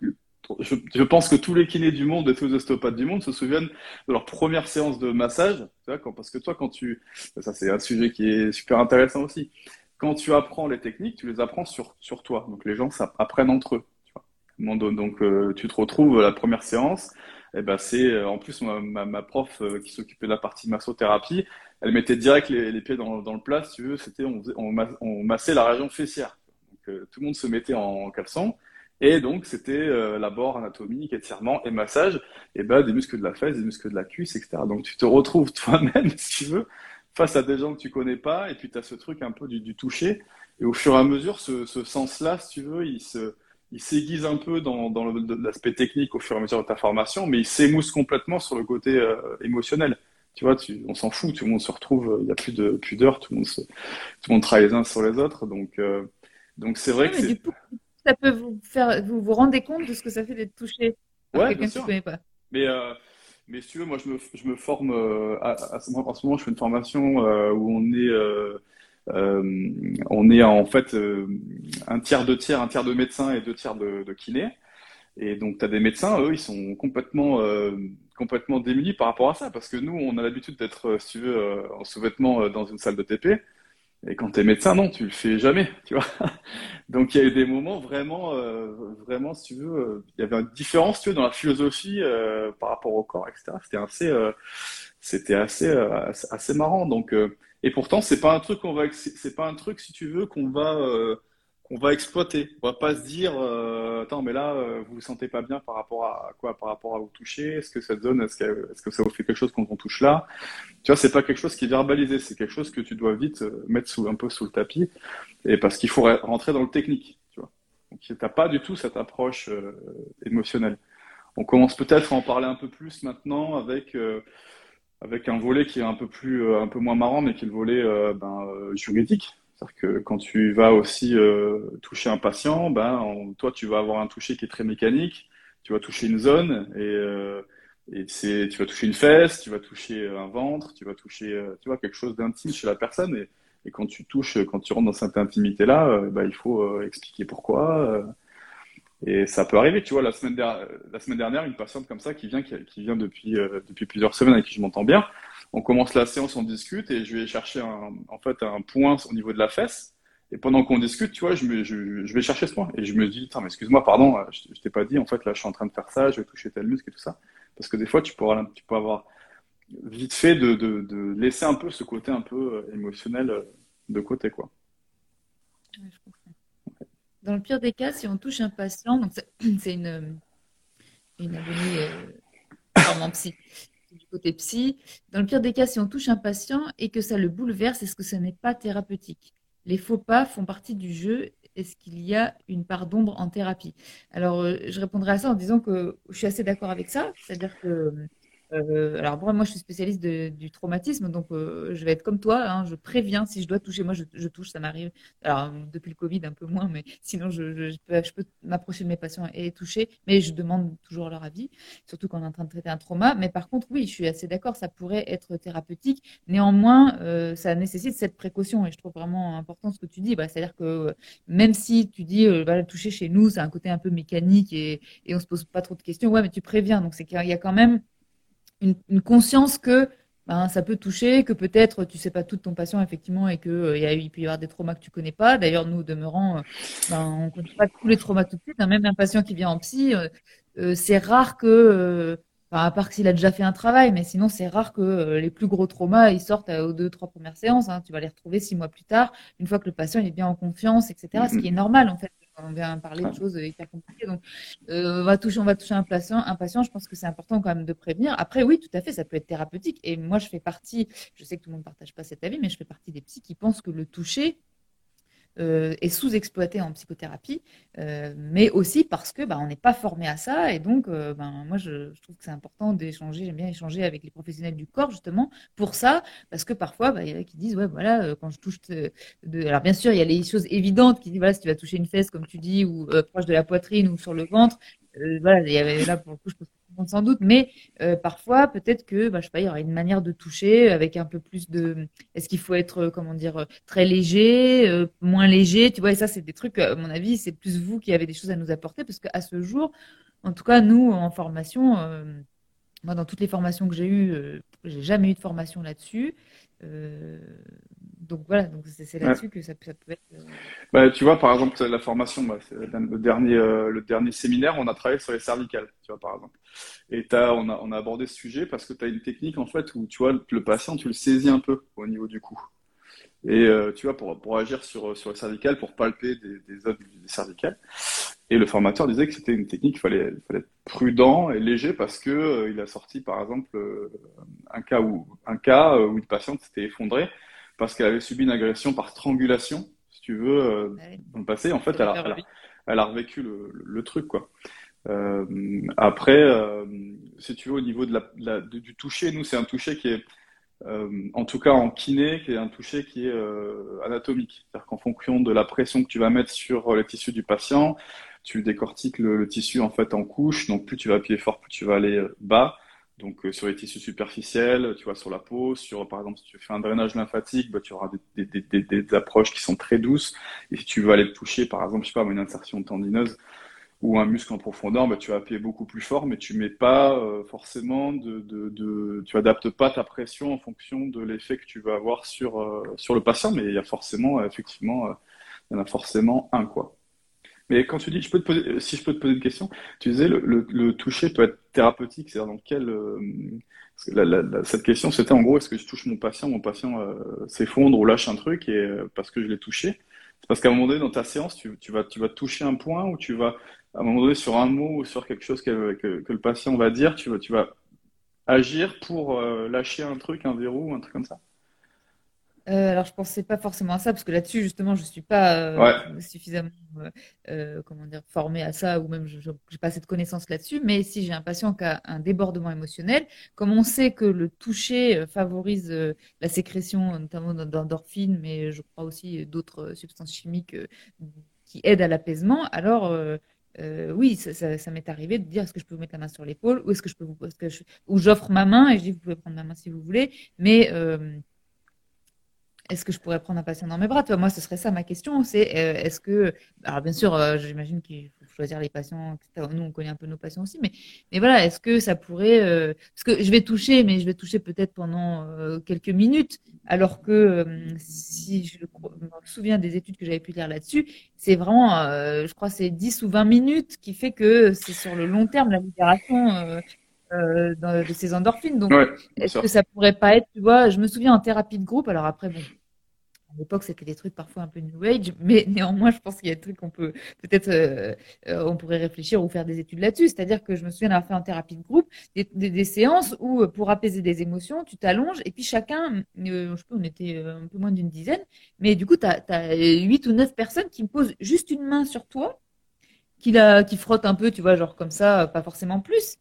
je, pense que tous les kinés du monde et tous les ostéopathes du monde se souviennent de leur première séance de massage. Parce que toi, quand tu, ça c'est un sujet qui est super intéressant aussi. Quand tu apprends les techniques, tu les apprends sur, sur toi. Donc les gens apprennent entre eux. Donc euh, tu te retrouves la première séance, eh ben c'est euh, en plus ma, prof euh, qui s'occupait de la partie massothérapie, elle mettait direct les, pieds dans, le plat, si tu veux, c'était on, massait la région fessière. Donc tout le monde se mettait en caleçon. Et donc, c'était euh, l'abord anatomique, étirement et massage, et ben, des muscles de la fesse, des muscles de la cuisse, etc. Donc, tu te retrouves toi-même, si tu veux, face à des gens que tu connais pas, et puis tu as ce truc un peu du, toucher. Et au fur et à mesure, ce sens-là, si tu veux, il se, il s'aiguise un peu dans, dans l'aspect technique au fur et à mesure de ta formation, mais il s'émousse complètement sur le côté euh, émotionnel. Tu vois, tu, on s'en fout, tout le monde se retrouve, euh, il n'y a plus de pudeur, tout le monde, tout le monde travaille les uns sur les autres. Donc, euh, donc c'est vrai que Du coup, ça peut vous faire, vous vous rendez compte de ce que ça fait d'être touché par quelqu'un que tu connais pas. Mais, mais si tu veux, moi, je me, je me forme, à, à, en ce moment, je fais une formation où on est euh, on est en fait euh, un tiers de tiers, un tiers de médecins et deux tiers de, de kinés. Et donc, tu as des médecins, eux, ils sont complètement, euh, complètement démunis par rapport à ça. Parce que nous, on a l'habitude d'être, si tu veux, en sous-vêtements dans une salle de TP. Et quand tu es médecin, non, tu le fais jamais, tu vois. Donc, il y a eu des moments vraiment, vraiment, si tu veux, il y avait une différence, tu veux, dans la philosophie par rapport au corps, etc. C'était assez, c'était assez, assez, marrant. Donc, et pourtant, c'est pas un truc qu'on va, c'est pas un truc, si tu veux, qu'on va, euh, qu'on va exploiter. On va pas se dire, euh, attends, mais là, euh, vous vous sentez pas bien par rapport à quoi, par rapport à vous toucher? Est-ce que ça donne, est-ce que, est-ce que ça vous fait quelque chose quand on touche là? Tu vois, c'est pas quelque chose qui est verbalisé. C'est quelque chose que tu dois vite mettre un peu sous le tapis, et parce qu'il faut rentrer dans le technique. Tu vois. Donc, tu n'as pas du tout cette approche émotionnelle. On commence peut-être à en parler un peu plus maintenant avec, avec un volet qui est un peu, plus, un peu moins marrant, mais qui est le volet ben, juridique. C'est-à-dire que quand tu vas aussi toucher un patient, ben, toi, tu vas avoir un toucher qui est très mécanique, tu vas toucher une zone et et c'est, tu vas toucher une fesse, tu vas toucher un ventre, tu vas toucher, euh, tu vois, quelque chose d'intime chez la personne. Et, quand tu touches, quand tu rentres dans cette intimité-là, euh, bah, il faut euh, expliquer pourquoi. Et ça peut arriver, tu vois, la semaine, dernière, une patiente comme ça qui vient, qui, vient depuis, depuis plusieurs semaines avec qui je m'entends bien. On commence la séance, on discute et je vais chercher un, en fait un point au niveau de la fesse. Et pendant qu'on discute, tu vois, je, me, je, je, vais chercher ce point. Et je me dis, mais excuse-moi, pardon, je, je t'ai pas dit, en fait, là, je suis en train de faire ça, je vais toucher tel muscle et tout ça. Parce que des fois, tu, pourras, tu peux avoir vite fait de, de, laisser un peu ce côté un peu euh, émotionnel euh, de côté. Quoi. Dans le pire des cas, si on touche un patient, donc c'est une, une abonnée euh, psy, du côté psy. Dans le pire des cas, si on touche un patient et que ça le bouleverse, est-ce que ça n'est pas thérapeutique? Les faux pas font partie du jeu est-ce qu'il y a une part d'ombre en thérapie? Alors, euh, je répondrai à ça en disant que je suis assez d'accord avec ça. C'est-à-dire que euh, alors moi, moi, je suis spécialiste du traumatisme, donc euh, je vais être comme toi. Hein, je préviens si je dois toucher. Moi, je, touche, ça m'arrive. Alors depuis le Covid, un peu moins, mais sinon, je, peux, m'approcher de mes patients et toucher, mais je demande toujours leur avis, surtout quand on est en train de traiter un trauma. Mais par contre, oui, je suis assez d'accord. Ça pourrait être thérapeutique. Néanmoins, euh, ça nécessite cette précaution, et je trouve vraiment important ce que tu dis. Bah, C'est-à-dire que même si tu dis, toucher chez nous, c'est un côté un peu mécanique et, et on se pose pas trop de questions. Ouais, mais tu préviens. Donc c'est qu'il y a quand même une, conscience que ben, ça peut toucher, que peut-être tu sais pas tout de ton patient effectivement et que euh, il peut y avoir des traumas que tu connais pas. D'ailleurs, nous demeurant, euh, ben, on connaît pas tous les traumas tout de suite. Hein. Même un patient qui vient en psy, euh, c'est rare que, à part s'il a déjà fait un travail, mais sinon c'est rare que les plus gros traumas ils sortent aux deux trois premières séances. Hein. Tu vas les retrouver six mois plus tard, une fois que le patient est bien en confiance, etc. Ce qui est normal en fait on vient parler de choses hyper compliquées. Donc, euh, on va toucher, on va toucher un patient, un patient. Je pense que c'est important quand même de prévenir. Après, oui, tout à fait, ça peut être thérapeutique. Et moi, je fais partie. Je sais que tout le monde ne partage pas cet avis, mais je fais partie des psys qui pensent que le toucher euh, est sous-exploité en psychothérapie, euh, mais aussi parce que bah, on n'est pas formé à ça. Et donc, euh, ben, moi, je, trouve que c'est important d'échanger. J'aime bien échanger avec les professionnels du corps, justement, pour ça, parce que parfois, bah, il y en a qui disent, ouais, voilà, quand je touche. Alors, bien sûr, il y a les choses évidentes qui disent, voilà, si tu vas toucher une fesse, comme tu dis, ou proche de la poitrine ou sur le ventre, voilà, il y avait là, pour le coup, je pense sans doute, mais euh, parfois, peut-être que, bah, je sais pas, il y aura une manière de toucher avec un peu plus de. Est-ce qu'il faut être, euh, comment dire, euh, très léger, moins léger, tu vois, et ça, c'est des trucs, à mon avis, c'est plus vous qui avez des choses à nous apporter, parce qu'à ce jour, en tout cas, nous, en formation, moi, dans toutes les formations que j'ai eues, j'ai jamais eu de formation là-dessus donc voilà, donc c'est là-dessus que ça, peut être. Euh, bah, tu vois, par exemple, la formation, bah, le, dernier, euh, le dernier séminaire, on a travaillé sur les cervicales, tu vois, par exemple. Et as, on, a, on a abordé ce sujet parce que tu as une technique, en fait, où tu vois, le patient, tu le saisis un peu au niveau du cou. Et euh, tu vois, pour, pour agir sur, sur le cervical, pour palper des, des zones des cervicales. Et le formateur disait que c'était une technique, il fallait, fallait, être prudent et léger parce que il a sorti, par exemple, un cas où, un cas où une patiente s'était effondrée parce qu'elle avait subi une agression par strangulation, si tu veux, euh, dans le passé. En fait, elle a, elle a, revécu le, le, truc, quoi. Euh, après, euh, si tu veux, au niveau de la, du toucher, nous, c'est un toucher qui est, en tout cas en kiné, qui est un toucher qui est anatomique. C'est-à-dire qu'en fonction de la pression que tu vas mettre sur les tissus du patient, tu décortiques le, le, tissu en fait en couches. Donc plus tu vas appuyer fort, plus tu vas aller bas. Donc euh, sur les tissus superficiels, tu vois, sur la peau, sur par exemple si tu fais un drainage lymphatique, bah, tu auras des, des, des, approches qui sont très douces. Et si tu veux aller toucher, par exemple, je sais pas, une insertion tendineuse ou un muscle en profondeur, bah, tu vas appuyer beaucoup plus fort, mais tu mets pas euh, forcément de, de, de, tu adaptes pas ta pression en fonction de l'effet que tu vas avoir sur euh, sur le patient, mais il y a forcément effectivement, il y en a forcément un quoi. Mais quand tu dis, je peux te poser, si je peux te poser une question, tu disais le, le, toucher peut être thérapeutique, c'est-à-dire dans quel euh, cette question c'était en gros est-ce que je touche mon patient, mon patient euh, s'effondre ou lâche un truc et euh, parce que je l'ai touché? C'est parce qu'à un moment donné dans ta séance, tu, tu, vas tu vas toucher un point ou tu vas à un moment donné sur un mot ou sur quelque chose que, que, que le patient va dire, tu vas tu vas agir pour lâcher un truc, un verrou, un truc comme ça? Euh, alors, je pensais pas forcément à ça, parce que là-dessus, justement, je suis pas euh, suffisamment euh, comment dire, formée à ça, ou même je n'ai pas assez de connaissances là-dessus. Mais si j'ai un patient qui a un débordement émotionnel, comme on sait que le toucher favorise la sécrétion, notamment d'endorphines, mais je crois aussi d'autres substances chimiques qui aident à l'apaisement, alors oui, ça, m'est arrivé de dire est-ce que je peux vous mettre la main sur l'épaule ou est-ce que je peux vous, que ou j'offre ma main et je dis vous pouvez prendre ma main si vous voulez, mais est-ce que je pourrais prendre un patient dans mes bras? Toi, moi, ce serait ça ma question. C'est euh, est-ce que, alors bien sûr, euh, j'imagine qu'il faut choisir les patients. Nous, on connaît un peu nos patients aussi, mais mais voilà, est-ce que ça pourrait euh, Parce que je vais toucher, mais je vais toucher peut-être pendant quelques minutes, alors que si je me souviens des études que j'avais pu lire là-dessus, c'est vraiment, je crois, c'est 10 ou 20 minutes qui fait que c'est sur le long terme la libération. De ces endorphines. Donc, est-ce que ça pourrait pas être, tu vois, je me souviens en thérapie de groupe, alors après, bon, à l'époque, c'était des trucs parfois un peu new age, mais néanmoins, je pense qu'il y a des trucs qu'on peut peut-être, euh, euh, on pourrait réfléchir ou faire des études là-dessus. C'est-à-dire que je me souviens d'avoir fait en thérapie de groupe des, séances où, euh, pour apaiser des émotions, tu t'allonges et puis chacun, je sais pas, on était un peu moins d'une dizaine, mais du coup, tu as, huit ou neuf personnes qui me posent juste une main sur toi, qui, la, qui frottent un peu, tu vois, genre comme ça, pas forcément plus.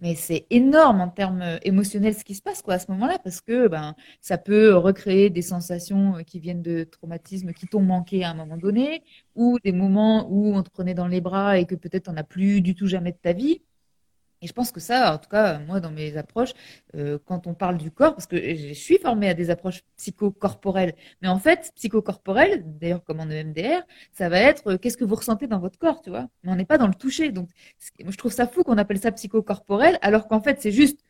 Mais c'est énorme en termes euh, émotionnels ce qui se passe quoi à ce moment-là parce que ben ça peut recréer des sensations euh, qui viennent de traumatismes qui t'ont manqué à un moment donné ou des moments où on te prenait dans les bras et que peut-être on n'a plus du tout jamais de ta vie et je pense que ça, en tout cas, moi, dans mes approches, euh, quand on parle du corps, parce que je suis formée à des approches psychocorporelles, mais en fait, psychocorporelles, d'ailleurs comme en EMDR, ça va être euh, qu'est-ce que vous ressentez dans votre corps, tu vois? Mais on n'est pas dans le toucher. Donc, je trouve ça fou qu'on appelle ça psychocorporel, alors qu'en fait, c'est juste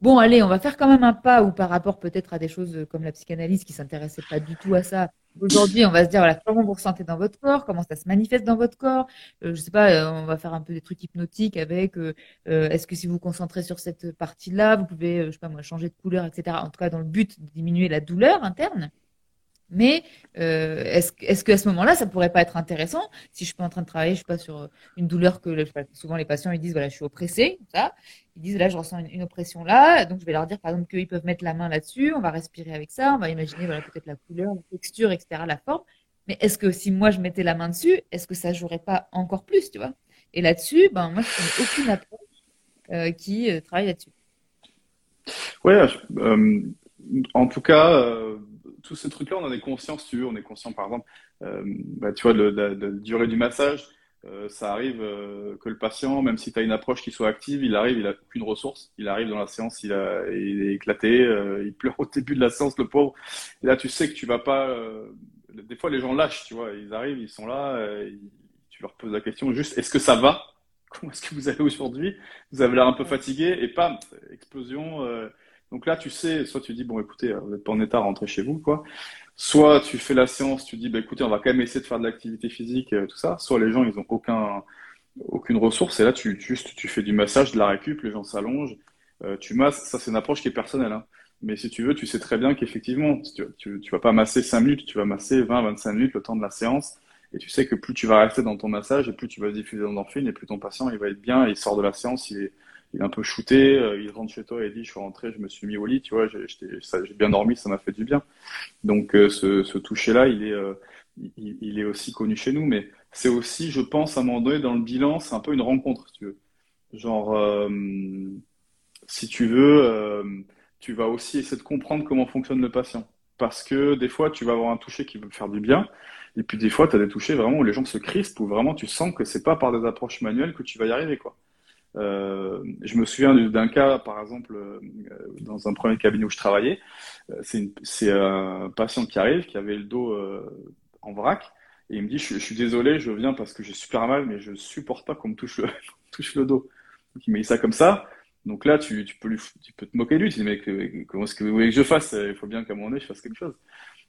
bon, allez, on va faire quand même un pas ou par rapport peut-être à des choses comme la psychanalyse qui s'intéressait pas du tout à ça. Aujourd'hui, on va se dire voilà comment vous ressentez dans votre corps, comment ça se manifeste dans votre corps. Euh, je sais pas, euh, on va faire un peu des trucs hypnotiques avec. Euh, euh, Est-ce que si vous vous concentrez sur cette partie-là, vous pouvez, je sais pas moi, changer de couleur, etc. En tout cas, dans le but de diminuer la douleur interne. Mais euh, est-ce est qu'à ce, moment-là, ça pourrait pas être intéressant? Si je suis en train de travailler, je sur euh, une douleur que souvent les patients ils disent voilà je suis oppressé, ça, ils disent là je ressens une, oppression là, donc je vais leur dire par exemple qu'ils peuvent mettre la main là-dessus, on va respirer avec ça, on va imaginer voilà peut-être la couleur, la texture, etc. la forme. Mais est-ce que si moi je mettais la main dessus, est-ce que ça jouerait pas encore plus, tu vois? Et là-dessus, ben moi je connais aucune approche euh, qui travaille là-dessus. Ouais, en tout cas tous ces trucs-là, on en est conscient, si tu veux. On est conscient, par exemple, euh, bah, tu vois, de, la durée du massage. Euh, ça arrive euh, que le patient, même si tu as une approche qui soit active, il arrive, il n'a aucune ressource. Il arrive dans la séance, il est éclaté, il pleure au début de la séance, le pauvre. Et là, tu sais que tu vas pas. des fois, les gens lâchent, tu vois. Ils arrivent, ils sont là, tu leur poses la question juste est-ce que ça va? Comment est-ce que vous allez aujourd'hui? Vous avez l'air un peu fatigué, et pam, explosion. Donc là, tu sais, soit tu dis, bon, écoutez, vous n'êtes pas en état, rentrez chez vous, quoi. Soit tu fais la séance, tu dis, bah, écoutez, on va quand même essayer de faire de l'activité physique, euh, tout ça. Soit les gens, ils n'ont aucun, aucune ressource, et là, tu, juste, tu fais du massage, de la récup, les gens s'allongent, euh, tu masses. Ça, c'est une approche qui est personnelle. Hein. Mais si tu veux, tu sais très bien qu'effectivement, tu, tu, vas pas masser 5 minutes, tu vas masser 20, 25 minutes le temps de la séance. Et tu sais que plus tu vas rester dans ton massage et plus tu vas diffuser d'endorphine et plus ton patient il va être bien, il sort de la séance, il est, il est un peu shooté, euh, il rentre chez toi et dit je suis rentré, je me suis mis au lit, tu vois, j'ai bien dormi, ça m'a fait du bien. Donc euh, ce, toucher-là, il est, euh, il, il, est aussi connu chez nous, mais c'est aussi, je pense, à un moment donné dans le bilan, c'est un peu une rencontre, si tu veux. Genre, si tu veux, tu vas aussi essayer de comprendre comment fonctionne le patient. Parce que des fois, tu vas avoir un toucher qui veut faire du bien, et puis des fois, tu as des touchés vraiment où les gens se crispent, où vraiment tu sens que c'est pas par des approches manuelles que tu vas y arriver, quoi. Euh, je me souviens d'un cas, par exemple, euh, dans un premier cabinet où je travaillais, euh, c'est un patient qui arrive, qui avait le dos en vrac, et il me dit, je, suis désolé, je viens parce que j'ai super mal, mais je supporte pas qu'on me touche le, touche le dos. Donc il met ça comme ça. Donc là, tu, tu, peux, lui, tu peux te moquer de lui. Tu dis, mais comment est-ce que vous voulez que je fasse? Il faut bien qu'à un moment donné, je fasse quelque chose.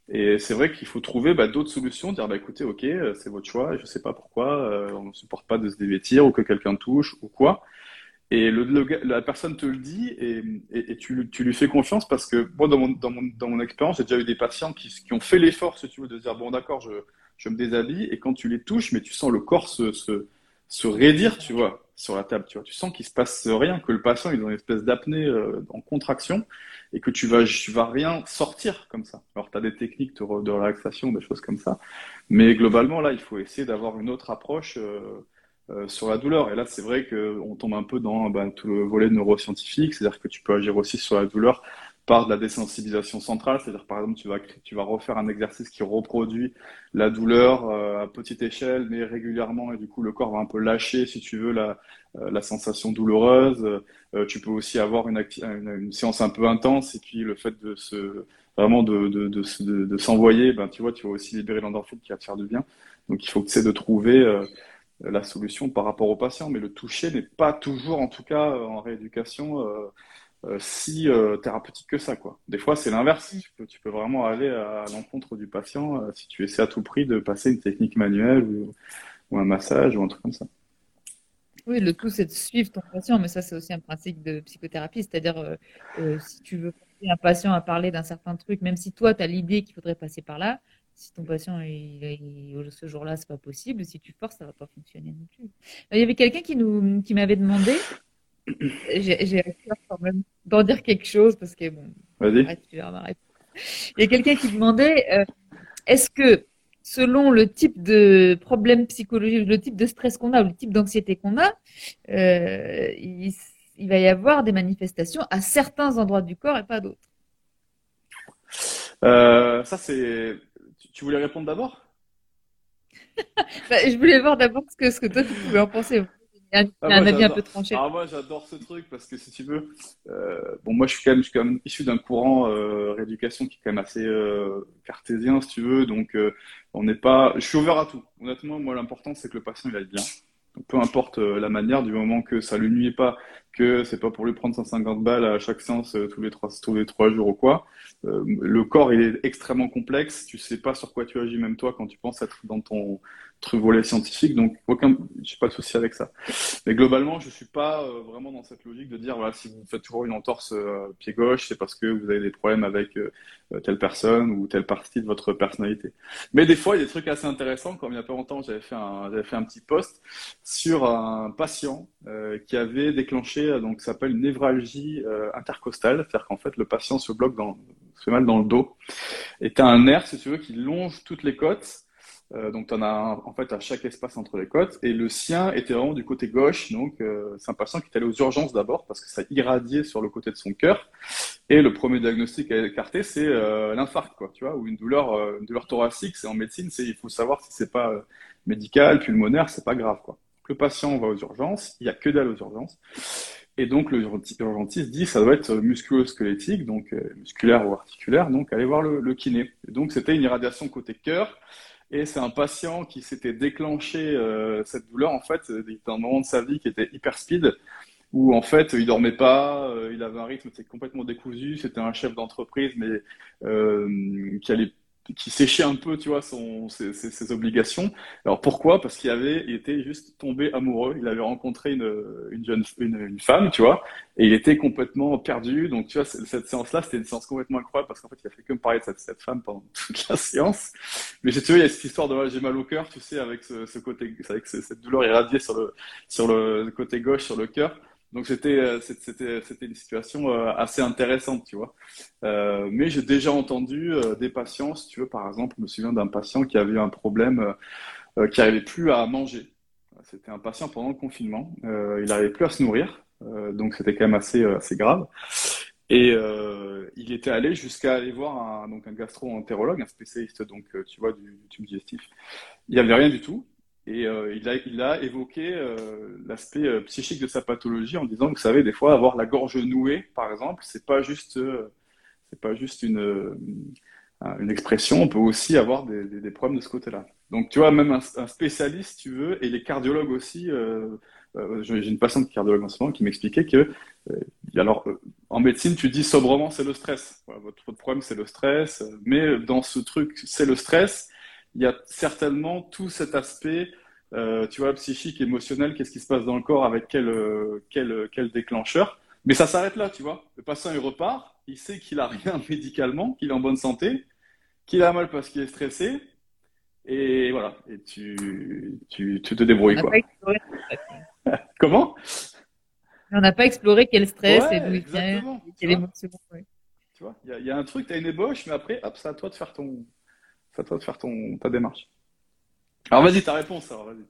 Et c'est vrai qu'il faut trouver bah, d'autres solutions, dire bah écoutez, ok, c'est votre choix, je sais pas pourquoi, on ne supporte pas de se dévêtir ou que quelqu'un touche ou quoi. Et le, la personne te le dit et, et, tu, tu, lui fais confiance parce que moi, dans mon, dans mon, dans mon expérience, j'ai déjà eu des patients qui, qui ont fait l'effort, si tu veux, de dire bon, d'accord, je, je me déshabille et quand tu les touches, mais tu sens le corps se, se, se raidir, tu vois. Sur la table, tu vois. Tu sens qu'il se passe rien, que le patient est dans une espèce d'apnée euh, en contraction et que tu vas, tu vas rien sortir comme ça. Alors, tu as des techniques de, de, relaxation, des choses comme ça. Mais globalement, là, il faut essayer d'avoir une autre approche euh, euh, sur la douleur. Et là, c'est vrai qu'on tombe un peu dans ben, tout le volet neuroscientifique, c'est-à-dire que tu peux agir aussi sur la douleur par de la désensibilisation centrale, c'est-à-dire par exemple tu vas tu vas refaire un exercice qui reproduit la douleur euh, à petite échelle mais régulièrement et du coup le corps va un peu lâcher si tu veux la, euh, la sensation douloureuse. Euh, tu peux aussi avoir une, une, séance un peu intense et puis le fait de se vraiment de, de, de, s'envoyer, ben tu vois tu vas aussi libérer l'endorphine qui va te faire du bien. Donc il faut que tu de trouver la solution par rapport au patient, mais le toucher n'est pas toujours, en tout cas en rééducation, si euh, thérapeutique que ça. Quoi. Des fois, c'est l'inverse. Tu peux, vraiment aller à, l'encontre du patient euh, si tu essaies à tout prix de passer une technique manuelle ou, un massage ou un truc comme ça. Oui, le tout, c'est de suivre ton patient, mais ça, c'est aussi un principe de psychothérapie. C'est-à-dire, si tu veux forcer un patient à parler d'un certain truc, même si toi, tu as l'idée qu'il faudrait passer par là, si ton patient, il, ce jour-là, c'est pas possible, si tu forces, ça va pas fonctionner non plus. Il y avait quelqu'un qui, qui m'avait demandé j'ai peur quand même d'en dire quelque chose parce que bon, verras Il y a quelqu'un qui demandait euh, est-ce que selon le type de problème psychologique, le type de stress qu'on a ou le type d'anxiété qu'on a, euh, il, il, va y avoir des manifestations à certains endroits du corps et pas d'autres? Euh, Ça, c'est. Tu voulais répondre d'abord? Bah, Je voulais voir d'abord ce que, ce que toi tu pouvais en penser un, ah, avis un peu tranché. Ah, moi, j'adore ce truc parce que si tu veux, euh, bon, moi, je suis quand même, je suis quand même issu d'un courant euh, rééducation qui est quand même assez euh, cartésien, si tu veux. Donc, on n'est pas. Je suis ouvert à tout. Honnêtement, moi, l'important, c'est que le patient il aille bien. Donc, peu importe la manière, du moment que ça lui nuit pas, que c'est pas pour lui prendre 150 balles à chaque séance tous les trois tous les trois jours ou quoi. le corps, il est extrêmement complexe. Tu sais pas sur quoi tu agis, même toi, quand tu penses être dans ton volet scientifique, donc aucun, j'ai pas de souci avec ça. Mais globalement, je suis pas euh, vraiment dans cette logique de dire voilà, si vous faites toujours une entorse euh, pied gauche, c'est parce que vous avez des problèmes avec euh, telle personne ou telle partie de votre personnalité. Mais des fois, il y a des trucs assez intéressants. Comme il y a pas longtemps, j'avais fait j'avais fait un petit post sur un patient qui avait déclenché donc ça s'appelle une névralgie intercostale, c'est-à-dire qu'en fait le patient se bloque dans, se fait mal dans le dos, et tu as un nerf, si tu veux, qui longe toutes les côtes euh, donc, tu en as en fait à chaque espace entre les côtes. Et le sien était vraiment du côté gauche. Donc, euh, c'est un patient qui est allé aux urgences d'abord parce que ça irradiait sur le côté de son cœur. Et le premier diagnostic à écarter, c'est euh, l'infarct, quoi, tu vois, ou une douleur, euh, une douleur thoracique. C'est en médecine, c'est il faut savoir si c'est pas médical, pulmonaire, c'est pas grave, quoi. Le patient va aux urgences. Il y a que dalle aux urgences. Et donc, le urgentiste dit ça doit être musculo-squelettique, donc musculaire ou articulaire. Donc, allez voir le, kiné. Et donc, c'était une irradiation côté cœur. Et c'est un patient qui s'était déclenché euh, cette douleur. En fait, il était un moment de sa vie qui était hyper speed, où en fait, il dormait pas, euh, il avait un rythme complètement décousu. C'était un chef d'entreprise, mais euh, qui allait qui séchait un peu, tu vois, son, ses, ses, obligations. Alors pourquoi? Parce qu'il avait, il était juste tombé amoureux. Il avait rencontré une, une jeune, une, une, femme, tu vois, et il était complètement perdu. Donc tu vois, cette séance-là, c'était une séance complètement incroyable parce qu'en fait, il a fait que me parler de cette, cette, femme pendant toute la séance. Mais tu veux, il y a cette histoire de j'ai mal au cœur, tu sais, avec ce, ce côté, avec cette douleur irradiée sur le sur le côté gauche, sur le cœur. Donc c'était euh, c'était c'était une situation euh, assez intéressante, tu vois. Euh, mais j'ai déjà entendu des patients, si tu veux, par exemple, je me souviens d'un patient qui avait un problème, qui n'arrivait plus à manger. C'était un patient pendant le confinement, il n'arrivait plus à se nourrir, donc c'était quand même assez assez grave. Et il était allé jusqu'à aller voir un, donc un gastro-entérologue, un spécialiste donc tu vois du tube digestif. Il n'y avait rien du tout. Et euh, il, a, évoqué euh, l'aspect euh, psychique de sa pathologie en disant que vous savez, des fois, avoir la gorge nouée, par exemple, c'est pas juste, c'est pas juste une, une expression. On peut aussi avoir des, problèmes de ce côté-là. Donc, tu vois, même un, spécialiste, tu veux, et les cardiologues aussi. J'ai une patiente cardiologue en ce moment qui m'expliquait que, alors, en médecine, tu dis sobrement, c'est le stress. Votre problème, c'est le stress. Mais dans ce truc, c'est le stress il y a certainement tout cet aspect, euh, tu vois, psychique, émotionnel, qu'est-ce qui se passe dans le corps avec quel, euh, quel, quel déclencheur. Mais ça s'arrête là, tu vois. Le patient, il repart, il sait qu'il a rien médicalement, qu'il est en bonne santé, qu'il a mal parce qu'il est stressé. Et voilà, et tu, tu, tu te débrouilles, quoi. Comment? Comment On n'a pas exploré quel stress et d'où il vient, quelle émotion. Tu vois, il y, a un truc, tu as une ébauche, mais après, hop, c'est à toi de faire ton, c'est à toi de faire ton, ta démarche. Alors vas-y, ta réponse, alors vas-y.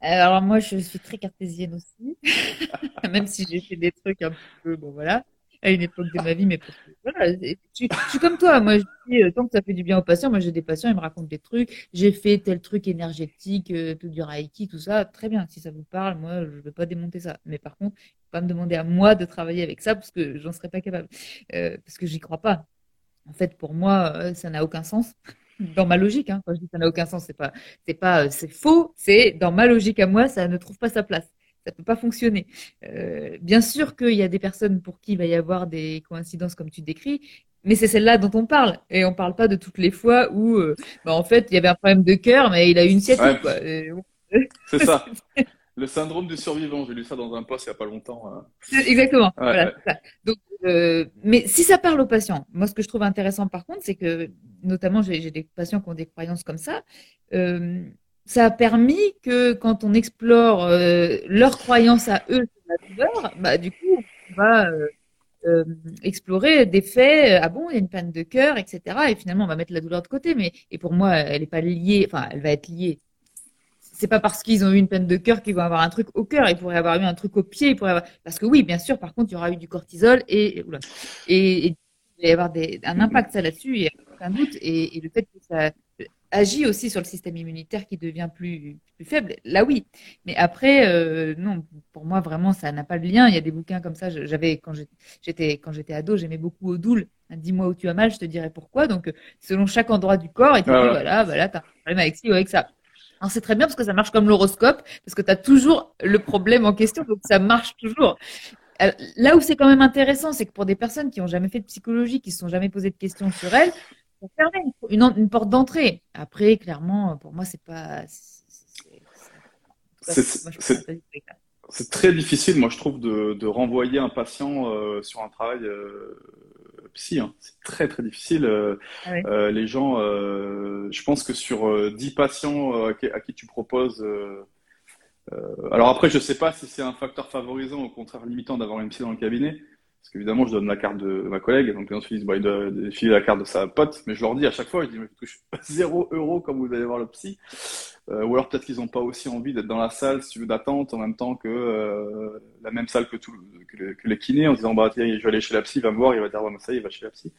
Alors moi, je suis très cartésienne aussi, même si j'ai fait des trucs un peu, bon voilà, à une époque de ma vie, mais voilà, je, suis comme toi. Moi, je dis, euh, tant que ça fait du bien aux patients, moi j'ai des patients, ils me racontent des trucs. J'ai fait tel truc énergétique, euh, tout du reiki, tout ça, très bien. Si ça vous parle, moi, je ne veux pas démonter ça. Mais par contre, pas me demander à moi de travailler avec ça parce que j'en serais pas capable, euh, parce que j'y crois pas. En fait, pour moi, ça n'a aucun sens dans ma logique. Hein, quand je dis ça n'a aucun sens, c'est pas, c'est pas, euh, c'est faux. C'est dans ma logique à moi, ça ne trouve pas sa place. Ça peut pas fonctionner. Euh, bien sûr qu'il y a des personnes pour qui il va y avoir des coïncidences comme tu décris, mais c'est celle-là dont on parle. Et on parle pas de toutes les fois où, euh, bah, en fait, il y avait un problème de cœur, mais il a eu une sciatique. C'est ça. Le syndrome du survivant. J'ai lu ça dans un post il y a pas longtemps. Hein. Exactement. voilà, Donc, euh, mais si ça parle aux patients, moi ce que je trouve intéressant par contre, c'est que notamment j'ai des patients qui ont des croyances comme ça. Euh, ça a permis que quand on explore euh, leurs croyances à eux sur la douleur, bah, du coup, on va euh, explorer des faits. Ah bon, il y a une panne de cœur, etc. Et finalement, on va mettre la douleur de côté. Mais et pour moi, elle n'est pas liée. Enfin, elle va être liée c'est pas parce qu'ils ont eu une peine de cœur qu'ils vont avoir un truc au cœur. Ils pourraient avoir eu un truc au pied. Ils pourraient avoir... Parce que oui, bien sûr, par contre, il y aura eu du cortisol et, et, il va y avoir des, un impact ça là-dessus, il n'y a aucun doute. Et, le fait que ça agit aussi sur le système immunitaire qui devient plus, plus faible, là oui. Mais après, euh, non, pour moi, vraiment, ça n'a pas de lien. Il y a des bouquins comme ça. J'avais, quand j'étais, quand j'étais ado, j'aimais beaucoup Odoul. Dis-moi où tu as mal, je te dirai pourquoi. Donc, selon chaque endroit du corps, et tu dis, voilà, voilà, t'as un problème avec ci ou avec ça. Alors c'est très bien parce que ça marche comme l'horoscope, parce que tu as toujours le problème en question, donc ça marche toujours. Euh, là où c'est quand même intéressant, c'est que pour des personnes qui n'ont jamais fait de psychologie, qui ne se sont jamais posé de questions sur elles, ça permet une, porte d'entrée. Après, clairement, pour moi, c'est pas. C'est très difficile, moi, je trouve, de, de renvoyer un patient euh, sur un travail euh, psy. Hein. C'est très très difficile. Euh, ah euh, les gens, euh, je pense que sur 10 patients à qui, tu proposes. alors après, je sais pas si c'est un facteur favorisant, au contraire limitant d'avoir une psy dans le cabinet. Parce qu'évidemment, je donne la carte de ma collègue, donc les gens se disent, il doit la carte de sa pote, mais je leur dis à chaque fois, je dis, mais je touche 0 euros comme vous allez voir le psy. Euh, ou alors peut-être qu'ils n'ont pas aussi envie d'être dans la salle, si tu veux, d'attente en même temps que euh, la même salle que, tout, que, les kinés, en disant bah tiens, je vais aller chez la psy, il va me voir, il va dire bah, ça y est, il va chez la psy.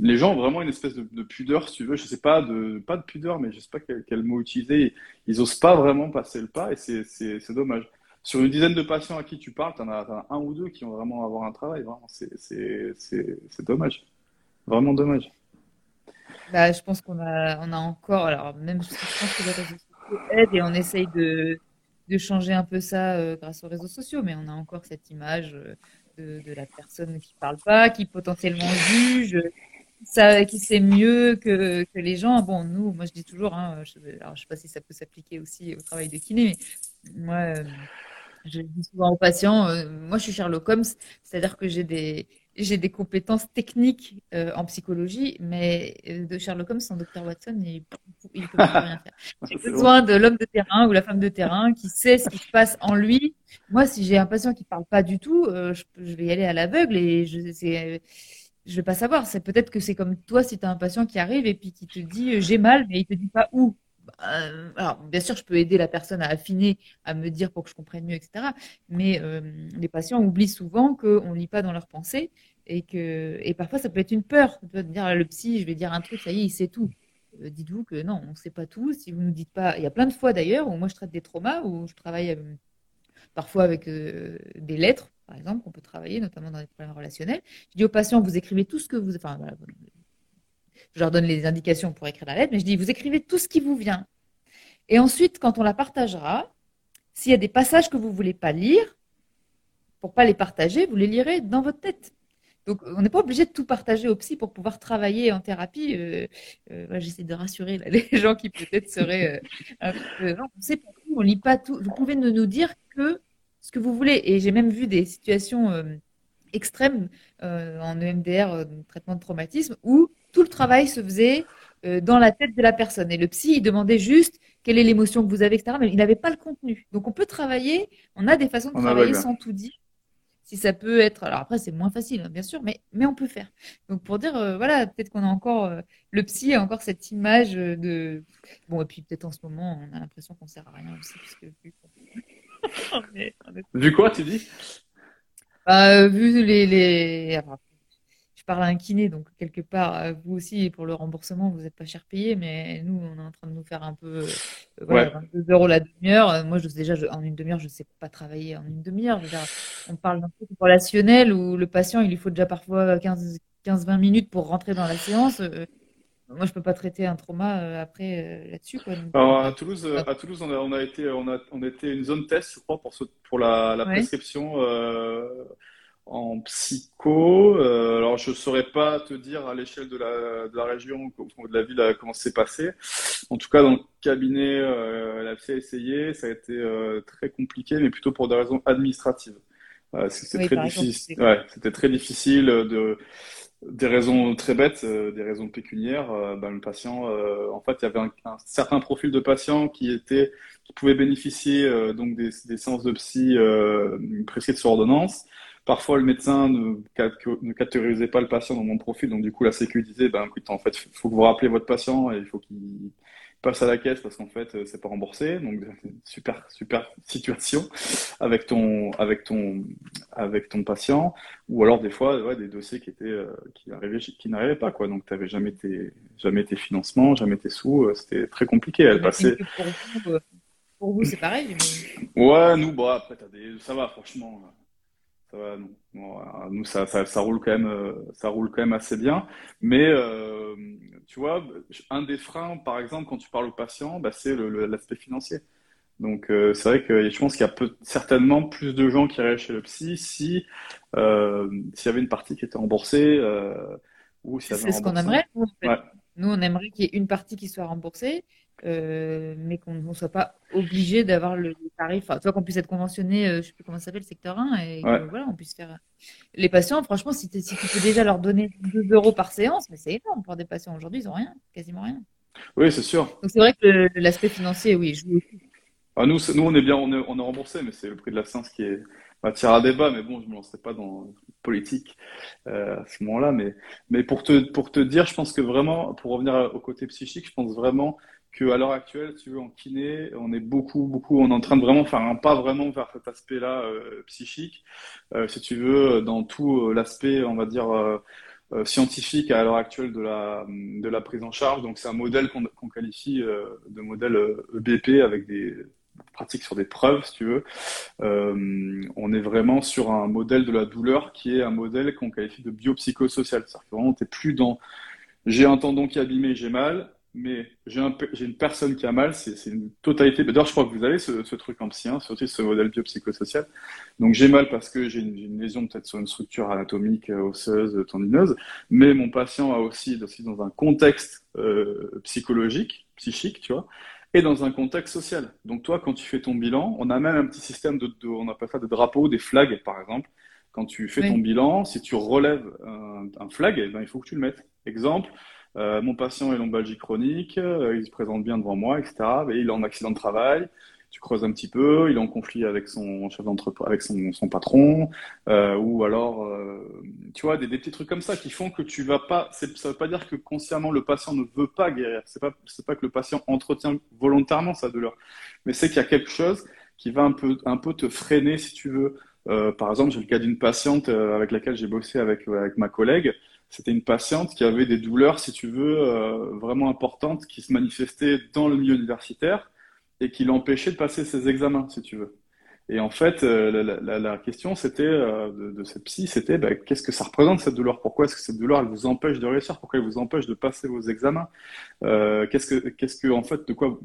Les gens ont vraiment une espèce de, pudeur, si tu veux, je sais pas de pas de pudeur, mais je sais pas quel, mot utiliser. Ils osent pas vraiment passer le pas et c'est dommage. Sur une dizaine de patients à qui tu parles, tu en, as un ou deux qui vont vraiment avoir un travail. Vraiment, c'est dommage, vraiment dommage. Bah, je pense qu'on a, on a encore, alors même je pense que les aide et on essaye de, de changer un peu ça euh, grâce aux réseaux sociaux, mais on a encore cette image euh, de, de, la personne qui parle pas, qui potentiellement juge, ça, qui sait mieux que, que les gens. Bon, nous, moi je dis toujours, hein, je, alors je sais pas si ça peut s'appliquer aussi au travail de kiné, mais moi, euh, je dis souvent aux patients, moi je suis Sherlock Holmes, c'est-à-dire que j'ai des j'ai des compétences techniques euh, en psychologie, mais euh, de Sherlock Holmes sans Dr Watson, il ne peut pas rien faire. J'ai besoin de l'homme de terrain ou la femme de terrain qui sait ce qui se passe en lui. Moi, si j'ai un patient qui parle pas du tout, euh, je, je, vais y aller à l'aveugle et je ne je vais pas savoir. C'est peut-être que c'est comme toi si tu as un patient qui arrive et puis qui te dit j'ai mal, mais il te dit pas où. Euh, alors, bien sûr, je peux aider la personne à affiner, à me dire pour que je comprenne mieux, etc. Mais euh, les patients oublient souvent qu'on ne lit pas dans leurs pensées et que et parfois ça peut être une peur de dire le psy, je vais dire un truc, ça y est, il sait tout. Euh, dites-vous que non, on ne sait pas tout. Si vous ne nous dites pas, il y a plein de fois d'ailleurs où moi je traite des traumas, où je travaille parfois avec des lettres, par exemple, qu'on peut travailler, notamment dans les problèmes relationnels. Je dis aux patients, vous écrivez tout ce que vous, enfin je leur donne les indications pour écrire la lettre, mais je dis, vous écrivez tout ce qui vous vient. Et ensuite, quand on la partagera, s'il y a des passages que vous ne voulez pas lire, pour pas les partager, vous les lirez dans votre tête. Donc, on n'est pas obligé de tout partager au psy pour pouvoir travailler en thérapie. Euh, euh, j'essaie de rassurer les gens qui peut-être seraient euh, non, on sait pas on lit pas tout. Vous pouvez ne nous dire que ce que vous voulez. Et j'ai même vu des situations extrêmes en EMDR, traitement de traumatisme, où tout le travail se faisait euh, dans la tête de la personne. Et le psy, il demandait juste quelle est l'émotion que vous avez, etc. Mais il n'avait pas le contenu. Donc on peut travailler, on a des façons de travailler sans tout dire. Si ça peut être, alors après c'est moins facile hein, bien sûr, mais, mais on peut faire. Donc pour dire, euh, voilà, peut-être qu'on a encore, euh, le psy a encore cette image de, bon et puis peut-être en ce moment on a l'impression qu'on sert à rien aussi puisque vu, quoi tu dis bah, Vu les, les parle à un kiné, donc quelque part, euh, vous aussi, pour le remboursement, vous n'êtes pas cher payé, mais nous, on est en train de nous faire un peu, euh, voilà, 22 euros la demi-heure. Euh, moi, je déjà, en une demi-heure, je ne sais pas travailler en une demi-heure. On parle d'un truc relationnel où le patient, il lui faut déjà parfois 15-20 minutes pour rentrer dans la séance. Moi, je peux pas traiter un trauma après là-dessus. à Toulouse, à Toulouse, on a, on a été, on a, on était une zone test, je crois, pour, pour la, la prescription en psycho. Euh, alors, je ne saurais pas te dire à l'échelle de la, de la région ou de la ville comment c'est passé. En tout cas, dans le cabinet, euh, elle a fait essayer. Ça a été euh, très compliqué, mais plutôt pour des raisons administratives. c'était très difficile. Ouais, c'était très difficile de des raisons très bêtes, des raisons pécuniaires. Ben, le patient, en fait, il y avait un, certain profil de patients qui était qui pouvaient bénéficier donc des, des séances de psy prescrites sur ordonnance Parfois, le médecin ne, ne catégorisait pas le patient dans mon profil, donc du coup, la sécu disait, ben, écoute, en fait, il faut que vous rappelez votre patient et il faut qu'il passe à la caisse parce qu'en fait, c'est pas remboursé. Donc, super, super situation avec ton, avec ton, avec ton patient. Ou alors, des fois, ouais, des dossiers qui étaient, euh, qui arrivaient, qui n'arrivaient pas, quoi. Donc, tu n'avais jamais tes, jamais tes financements, jamais tes sous. Euh, c'était très compliqué. Elle passait. Euh, pour vous, c'est pareil. Ouais, nous, bon, après, as des... ça va, franchement ça va, non. nous, ça, ça, ça, roule quand même, euh, ça roule quand même assez bien. Mais euh, tu vois, un des freins, par exemple, quand tu parles au patient, bah, c'est l'aspect financier. Donc, euh, c'est vrai que je pense qu'il y a peu, certainement plus de gens qui iraient chez le psy si s'il y avait une partie qui était remboursée ou C'est ce qu'on aimerait. Nous, on aimerait qu'il y ait une partie qui soit remboursée euh, mais qu'on ne soit pas obligé d'avoir le, tarif, enfin, toi qu'on puisse être conventionné, euh, je ne sais plus comment ça s'appelle, secteur 1, et voilà, on puisse faire. Les patients, franchement, si, si, tu peux déjà leur donner 2 euros par séance, mais c'est énorme pour des patients aujourd'hui, ils n'ont rien, quasiment rien. Oui, c'est sûr. Donc c'est vrai que l'aspect financier, oui, je ah, nous, nous, on est bien, on est, on est remboursé, mais c'est le prix de la séance qui est matière à débat, mais bon, je me lancerai pas dans politique euh, à ce moment-là. Mais, mais pour, te, pour te dire, je pense que vraiment, pour revenir au côté psychique, je pense vraiment qu'à l'heure actuelle, tu veux, en kiné, on est beaucoup, beaucoup, on est en train de vraiment faire un pas vraiment vers cet aspect-là euh, psychique. Euh, si tu veux, dans tout euh, l'aspect, on va dire, scientifique à l'heure actuelle de la, de la prise en charge. Donc, c'est un modèle qu'on qualifie de modèle EBP e avec des pratiques sur des preuves, si tu veux. on est vraiment sur un modèle de la douleur qui est un modèle qu'on qualifie de biopsychosocial. C'est-à-dire que vraiment, tu plus dans j'ai un tendon qui est abîmé, j'ai mal mais j'ai un, une personne qui a mal, c'est une totalité. D'ailleurs, je crois que vous avez ce, ce truc en psy, hein, surtout ce modèle biopsychosocial. Donc, j'ai mal parce que j'ai une, une, lésion peut-être sur une structure anatomique, euh, osseuse, tendineuse, mais mon patient a aussi, aussi dans un contexte euh, psychologique, psychique, tu vois, et dans un contexte social. Donc, toi, quand tu fais ton bilan, on a même un petit système de, de on appelle ça des drapeaux, des flags, par exemple. Quand tu fais ton bilan, si tu relèves un, un flag, eh ben, il faut que tu le mettes. Exemple, euh, mon patient est lombalgie chronique, euh, il se présente bien devant moi, etc. Et il est en accident de travail. Tu creuses un petit peu, il est en conflit avec son chef d'entreprise, avec son, son patron, euh, ou alors, tu vois, des, des, petits trucs comme ça qui font que tu vas pas. Ça veut pas dire que consciemment le patient ne veut pas guérir. C'est pas, c'est pas que le patient entretient volontairement sa douleur, mais c'est qu'il y a quelque chose qui va un peu, un peu te freiner si tu veux. par exemple, j'ai le cas d'une patiente avec laquelle j'ai bossé avec, avec ma collègue c'était une patiente qui avait des douleurs, si tu veux, euh, vraiment importantes, qui se manifestaient dans le milieu universitaire et qui l'empêchaient de passer ses examens, si tu veux. Et en fait, euh, la, question c'était euh, de, cette psy, c'était bah, qu'est-ce que ça représente cette douleur? Pourquoi est-ce que cette douleur elle vous empêche de réussir? Pourquoi elle vous empêche de passer vos examens? Qu'est-ce que, que, en fait, de quoi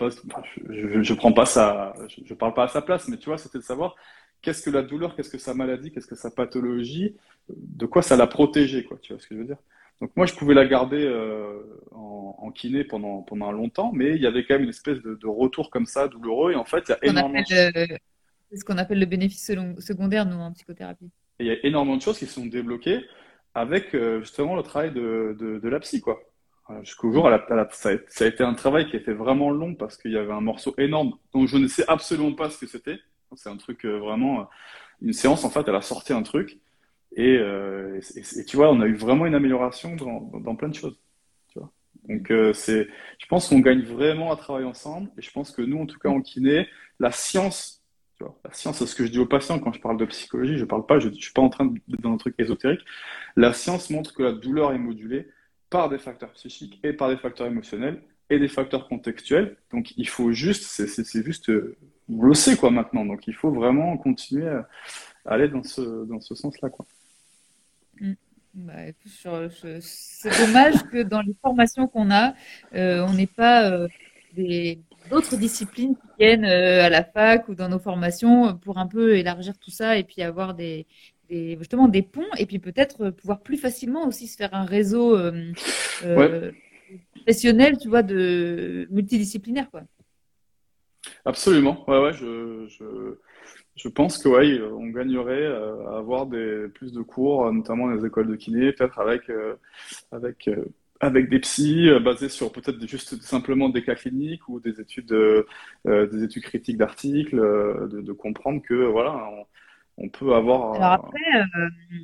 je, je, prends pas ça, je, je parle pas à sa place, mais tu vois, c'était de savoir qu'est-ce que la douleur, qu'est-ce que sa maladie, qu'est-ce que sa pathologie, de quoi ça l'a protégée, quoi. Tu vois ce que je veux dire? Donc moi, je pouvais la garder euh, en, kiné pendant pendant longtemps, mais il y avait quand même une espèce de, retour comme ça douloureux. Et en fait, il y a énormément. C'est ce qu'on appelle le bénéfice secondaire, nous, en psychothérapie. Et il y a énormément de choses qui sont débloquées avec euh, justement le travail de, de, la psy, quoi. Jusqu'au jour, ça, a, été un travail qui a été vraiment long parce qu'il y avait un morceau énorme dont je ne sais absolument pas ce que c'était. C'est un truc vraiment, une séance en fait, elle a sorti un truc et, tu vois, on a eu vraiment une amélioration dans, plein de choses. Donc c'est, je pense qu'on gagne vraiment à travailler ensemble et je pense que nous, en tout cas en kiné, la science la science, c'est ce que je dis aux patients quand je parle de psychologie. Je parle pas, je, suis pas en train d'être dans un truc ésotérique. La science montre que la douleur est modulée par des facteurs psychiques et par des facteurs émotionnels et des facteurs contextuels. Donc il faut juste, c'est juste, euh, on le sait quoi maintenant. Donc il faut vraiment continuer à aller dans ce dans ce sens-là quoi. Mm. Bah, c'est dommage que dans les formations qu'on a, euh, on n'ait pas euh, d'autres disciplines qui viennent euh, à la fac ou dans nos formations pour un peu élargir tout ça et puis avoir des, justement des ponts et puis peut-être pouvoir plus facilement aussi se faire un réseau euh, euh, professionnel, tu vois, de multidisciplinaire, quoi. Absolument. Ouais, ouais, je, je, je pense que ouais, on gagnerait à avoir des, plus de cours, notamment dans les écoles de kiné, peut-être avec, avec avec des psys euh, basés sur peut-être juste simplement des cas cliniques ou des études, euh, euh, des études critiques d'articles, de, comprendre que voilà, on, peut avoir. Après,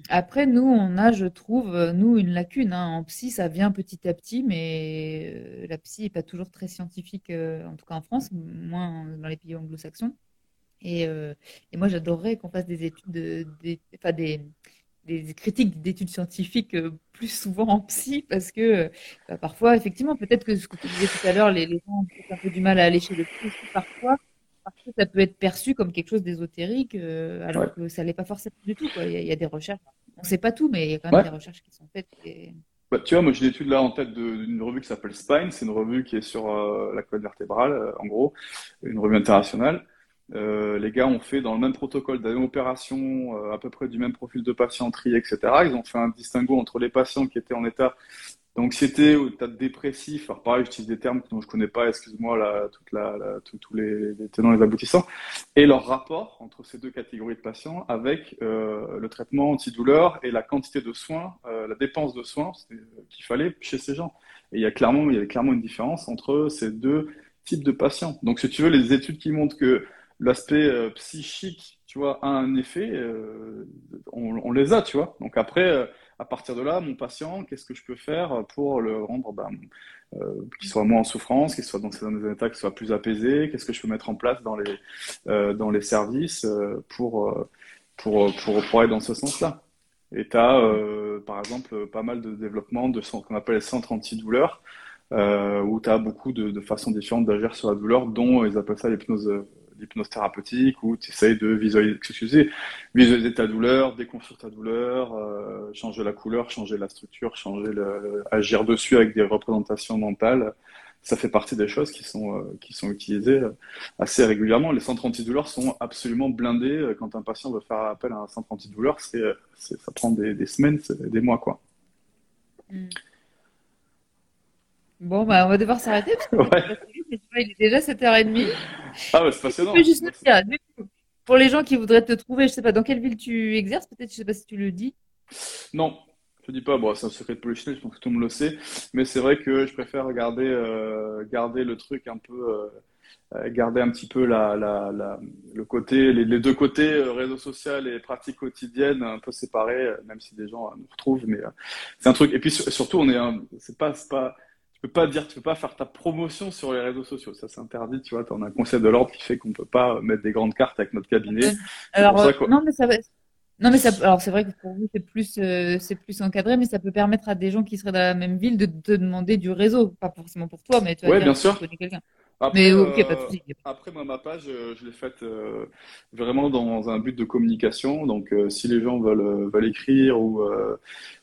après, nous, on a, je trouve, nous, une lacune. Hein. En psy, ça vient petit à petit, mais la psy n'est pas toujours très scientifique, en tout cas en France, moins dans les pays anglo-saxons. Et, et, moi, j'adorerais qu'on fasse des études, de, des, enfin, des, des critiques d'études scientifiques euh, plus souvent en psy parce que euh, bah, parfois, effectivement, peut-être que ce que tu disais tout à l'heure, les, gens ont un peu du mal à aller chez le psy parfois, parce que ça peut être perçu comme quelque chose d'ésotérique euh, alors que ça l'est pas forcément du tout. Il, y a, des recherches, on ne sait pas tout, mais il y a quand même des recherches qui sont faites. Bah, tu vois, moi j'ai une étude là en tête d'une revue qui s'appelle Spine, c'est une revue qui est sur la colonne vertébrale, en gros, une revue internationale. Euh, les gars ont fait dans le même protocole d'opération, euh, à peu près du même profil de patient trié, etc. Ils ont fait un distinguo entre les patients qui étaient en état d'anxiété ou d'état dépressif. Alors pareil, j'utilise des termes dont je connais pas, excuse-moi, la, toute la, tous les, les, tenants et les aboutissants, et leur rapport entre ces deux catégories de patients avec euh, le traitement antidouleur et la quantité de soins, euh, la dépense de soins qu'il fallait chez ces gens. Et il y a clairement, il y a clairement une différence entre ces deux types de patients. Donc, si tu veux, les études qui montrent que l'aspect euh, psychique, tu vois, a un effet, euh, on, les a, tu vois. Donc après, euh, à partir de là, mon patient, qu'est-ce que je peux faire pour le rendre, ben, qu'il soit moins en souffrance, qu'il soit dans des états qui soit plus apaisé, qu'est-ce que je peux mettre en place dans les, dans les services pour, pour, pour, pour aller dans ce sens-là. Et tu as, par exemple, pas mal de développement de ce qu'on appelle les centres antidouleurs, euh, où tu as beaucoup de, de façons différentes d'agir sur la douleur, dont ils appellent ça l'hypnose l'hypnose thérapeutique où tu essayes de visualiser, visualiser ta douleur, déconstruire ta douleur, euh, changer la couleur, changer la structure, changer le, agir dessus avec des représentations mentales. Ça fait partie des choses qui sont, euh, qui sont utilisées euh, assez régulièrement. Les centres antidouleurs sont absolument blindés. Quand un patient veut faire appel à un centre antidouleur, c'est, ça prend des, des semaines, des mois. quoi. Mm. Bon, bah, on va devoir s'arrêter parce que il est déjà 7h30. Ah, ouais, c'est passionnant. juste dire, pour les gens qui voudraient te trouver, je sais pas dans quelle ville tu exerces, peut-être, je sais pas si tu le dis. Non, je dis pas. Bon, c'est un secret de polichinelle, je pense que tout le monde le sait. Mais c'est vrai que je préfère garder, euh, garder le truc un peu. Euh, euh, garder un petit peu la, la, la le côté, les, deux côtés, réseau social et pratique quotidienne, un peu séparés, même si des gens nous retrouvent. Mais c'est un truc. Et puis surtout, on est, c'est pas, c'est pas, tu peux pas dire, tu peux pas faire ta promotion sur les réseaux sociaux. Ça, c'est interdit, tu vois. Tu as un conseil de l'ordre qui fait qu'on peut pas mettre des grandes cartes avec notre cabinet. Alors, euh, non, mais ça va. Non, mais ça, alors c'est vrai que pour vous c'est plus, euh, c'est plus encadré, mais ça peut permettre à des gens qui seraient dans la même ville de te demander du réseau, pas forcément pour toi, mais tu vas ouais, bien sûr. quelqu'un. Après, euh, après, moi, ma page, euh, je l'ai faite euh, vraiment dans un but de communication. Donc, si les gens veulent, veulent écrire ou,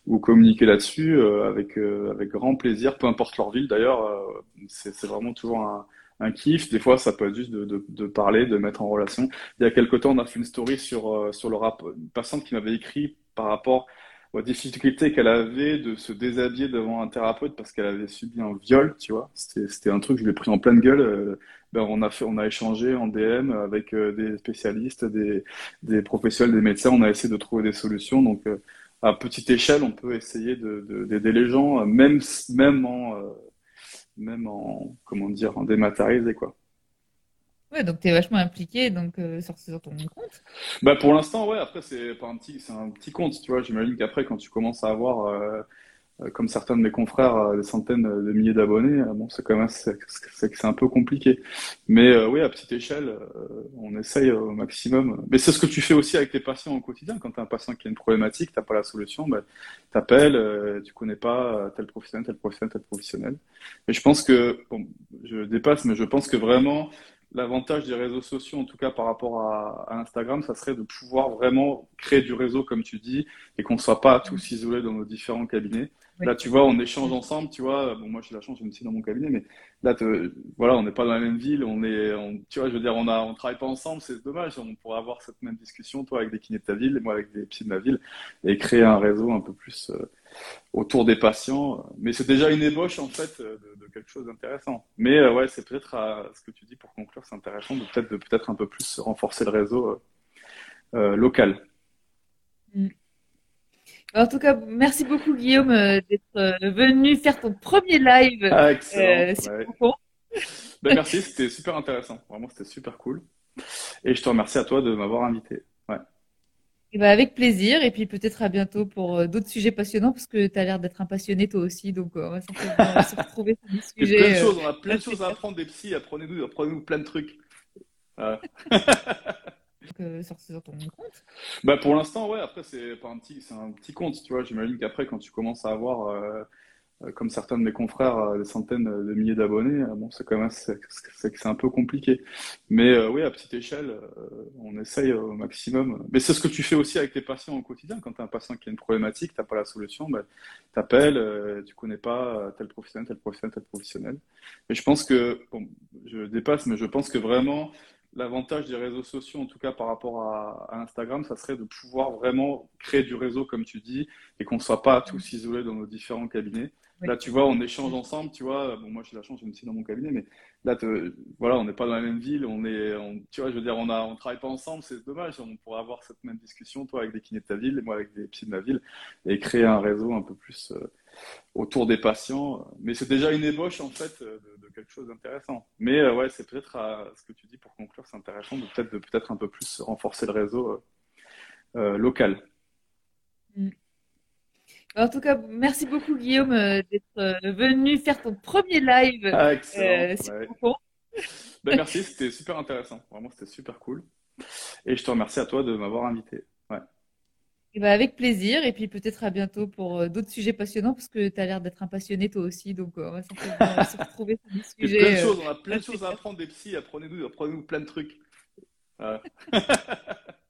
ou communiquer là-dessus, avec, avec grand plaisir, peu importe leur ville d'ailleurs, c'est vraiment toujours un, un kiff. Des fois, ça peut être juste de, de, de, parler, de mettre en relation. Il y a quelque temps, on a fait une story sur, sur le rap, une personne qui m'avait écrit par rapport aux difficultés qu'elle avait de se déshabiller devant un thérapeute parce qu'elle avait subi un viol, tu vois. C'était un truc, je l'ai pris en pleine gueule. Euh, ben, on a fait, on a échangé en DM avec euh, des spécialistes, des, des professionnels, des médecins. On a essayé de trouver des solutions. Donc, euh, à petite échelle, on peut essayer d'aider les gens, même, même en, même en, comment dire, en dématérialisé, quoi. Donc tu es vachement impliqué donc, sur, sur, ton compte. Bah pour l'instant, ouais, après, c'est un petit, un petit compte, tu vois. J'imagine qu'après, quand tu commences à avoir euh, comme certains de mes confrères, euh, des centaines de milliers d'abonnés, euh, bon, c'est quand même c'est, un peu compliqué. Mais oui, à petite échelle, on essaye au maximum. Mais c'est ce que tu fais aussi avec tes patients au quotidien. Quand tu as un patient qui a une problématique, tu n'as pas la solution, ben, tu appelles, tu connais pas tel professionnel, tel professionnel, tel professionnel. Et je pense que, bon, je dépasse, mais je pense que vraiment, l'avantage des réseaux sociaux, en tout cas par rapport à, à, Instagram, ça serait de pouvoir vraiment créer du réseau, comme tu dis, et qu'on ne soit pas tous isolés dans nos différents cabinets. Là, tu vois, on échange ensemble, tu vois. Bon, moi, j'ai la chance, je me suis dans mon cabinet, mais là, voilà, on n'est pas dans la même ville, on est, on, tu vois, je veux dire, on a, on travaille pas ensemble, c'est dommage. On pourrait avoir cette même discussion, toi, avec des kinés de ta ville, et moi, avec des psys de ma ville, et créer un réseau un peu plus euh, autour des patients. Mais c'est déjà une ébauche, en fait, de, de quelque chose d'intéressant. Mais euh, ouais, c'est peut-être ce que tu dis pour conclure, c'est intéressant de peut-être, de peut-être un peu plus renforcer le réseau euh, local. Mm. En tout cas, merci beaucoup Guillaume euh, d'être euh, venu faire ton premier live. Ah, excellent. Euh, ben, merci, c'était super intéressant. Vraiment, c'était super cool. Et je te remercie à toi de m'avoir invité. Et ben, avec plaisir. Et puis peut-être à bientôt pour d'autres sujets passionnants parce que tu as l'air d'être un passionné toi aussi. Donc on va se retrouver sur des sujets. Plein de choses, on a plein de choses à apprendre des psys. Apprenez-nous apprenez plein de trucs. sur, ton compte bah Pour l'instant, ouais. Après, c'est un petit, c'est un petit compte, tu vois. J'imagine qu'après, quand tu commences à avoir, euh, euh, comme certains de mes confrères, euh, des centaines de milliers d'abonnés, bon, c'est quand même, c'est, un peu compliqué. Mais oui, à petite échelle, on essaye au maximum. Mais c'est ce que tu fais aussi avec tes patients au quotidien. Quand tu as un patient qui a une problématique, tu n'as pas la solution, bah, tu appelles, tu connais pas tel professionnel, tel professionnel, tel professionnel. Et je pense que, bon, je dépasse, mais je pense que vraiment, l'avantage des réseaux sociaux, en tout cas par rapport à, Instagram, ça serait de pouvoir vraiment créer du réseau, comme tu dis, et qu'on ne soit pas tous isolés dans nos différents cabinets. Là, tu vois, on échange ensemble, tu vois. Bon, moi, j'ai la chance, je me suis dans mon cabinet, mais là, voilà, on n'est pas dans la même ville, on est, tu vois, je veux dire, on a, on travaille pas ensemble, c'est dommage. On pourrait avoir cette même discussion, toi, avec des kinés de ta ville, et moi, avec des psys de ma ville, et créer un réseau un peu plus euh, autour des patients. Mais c'est déjà une ébauche, en fait, de, quelque chose d'intéressant. Mais euh, ouais, c'est peut-être ce que tu dis pour conclure, c'est intéressant de peut-être de peut-être un peu plus renforcer le réseau euh, euh, local. Mm. En tout cas, merci beaucoup Guillaume d'être venu faire ton premier live. Ah, excellent. Ben, merci, c'était super intéressant. Vraiment, c'était super cool. Et je te remercie à toi de m'avoir invité. Bah, avec plaisir. Et puis peut-être à bientôt pour euh, d'autres sujets passionnants parce que tu as l'air d'être un passionné toi aussi. Donc euh, on va, se retrouver sur des sujets. Plein de choses, on a plein de choses à apprendre des psys. Apprenez-nous apprenez plein de trucs.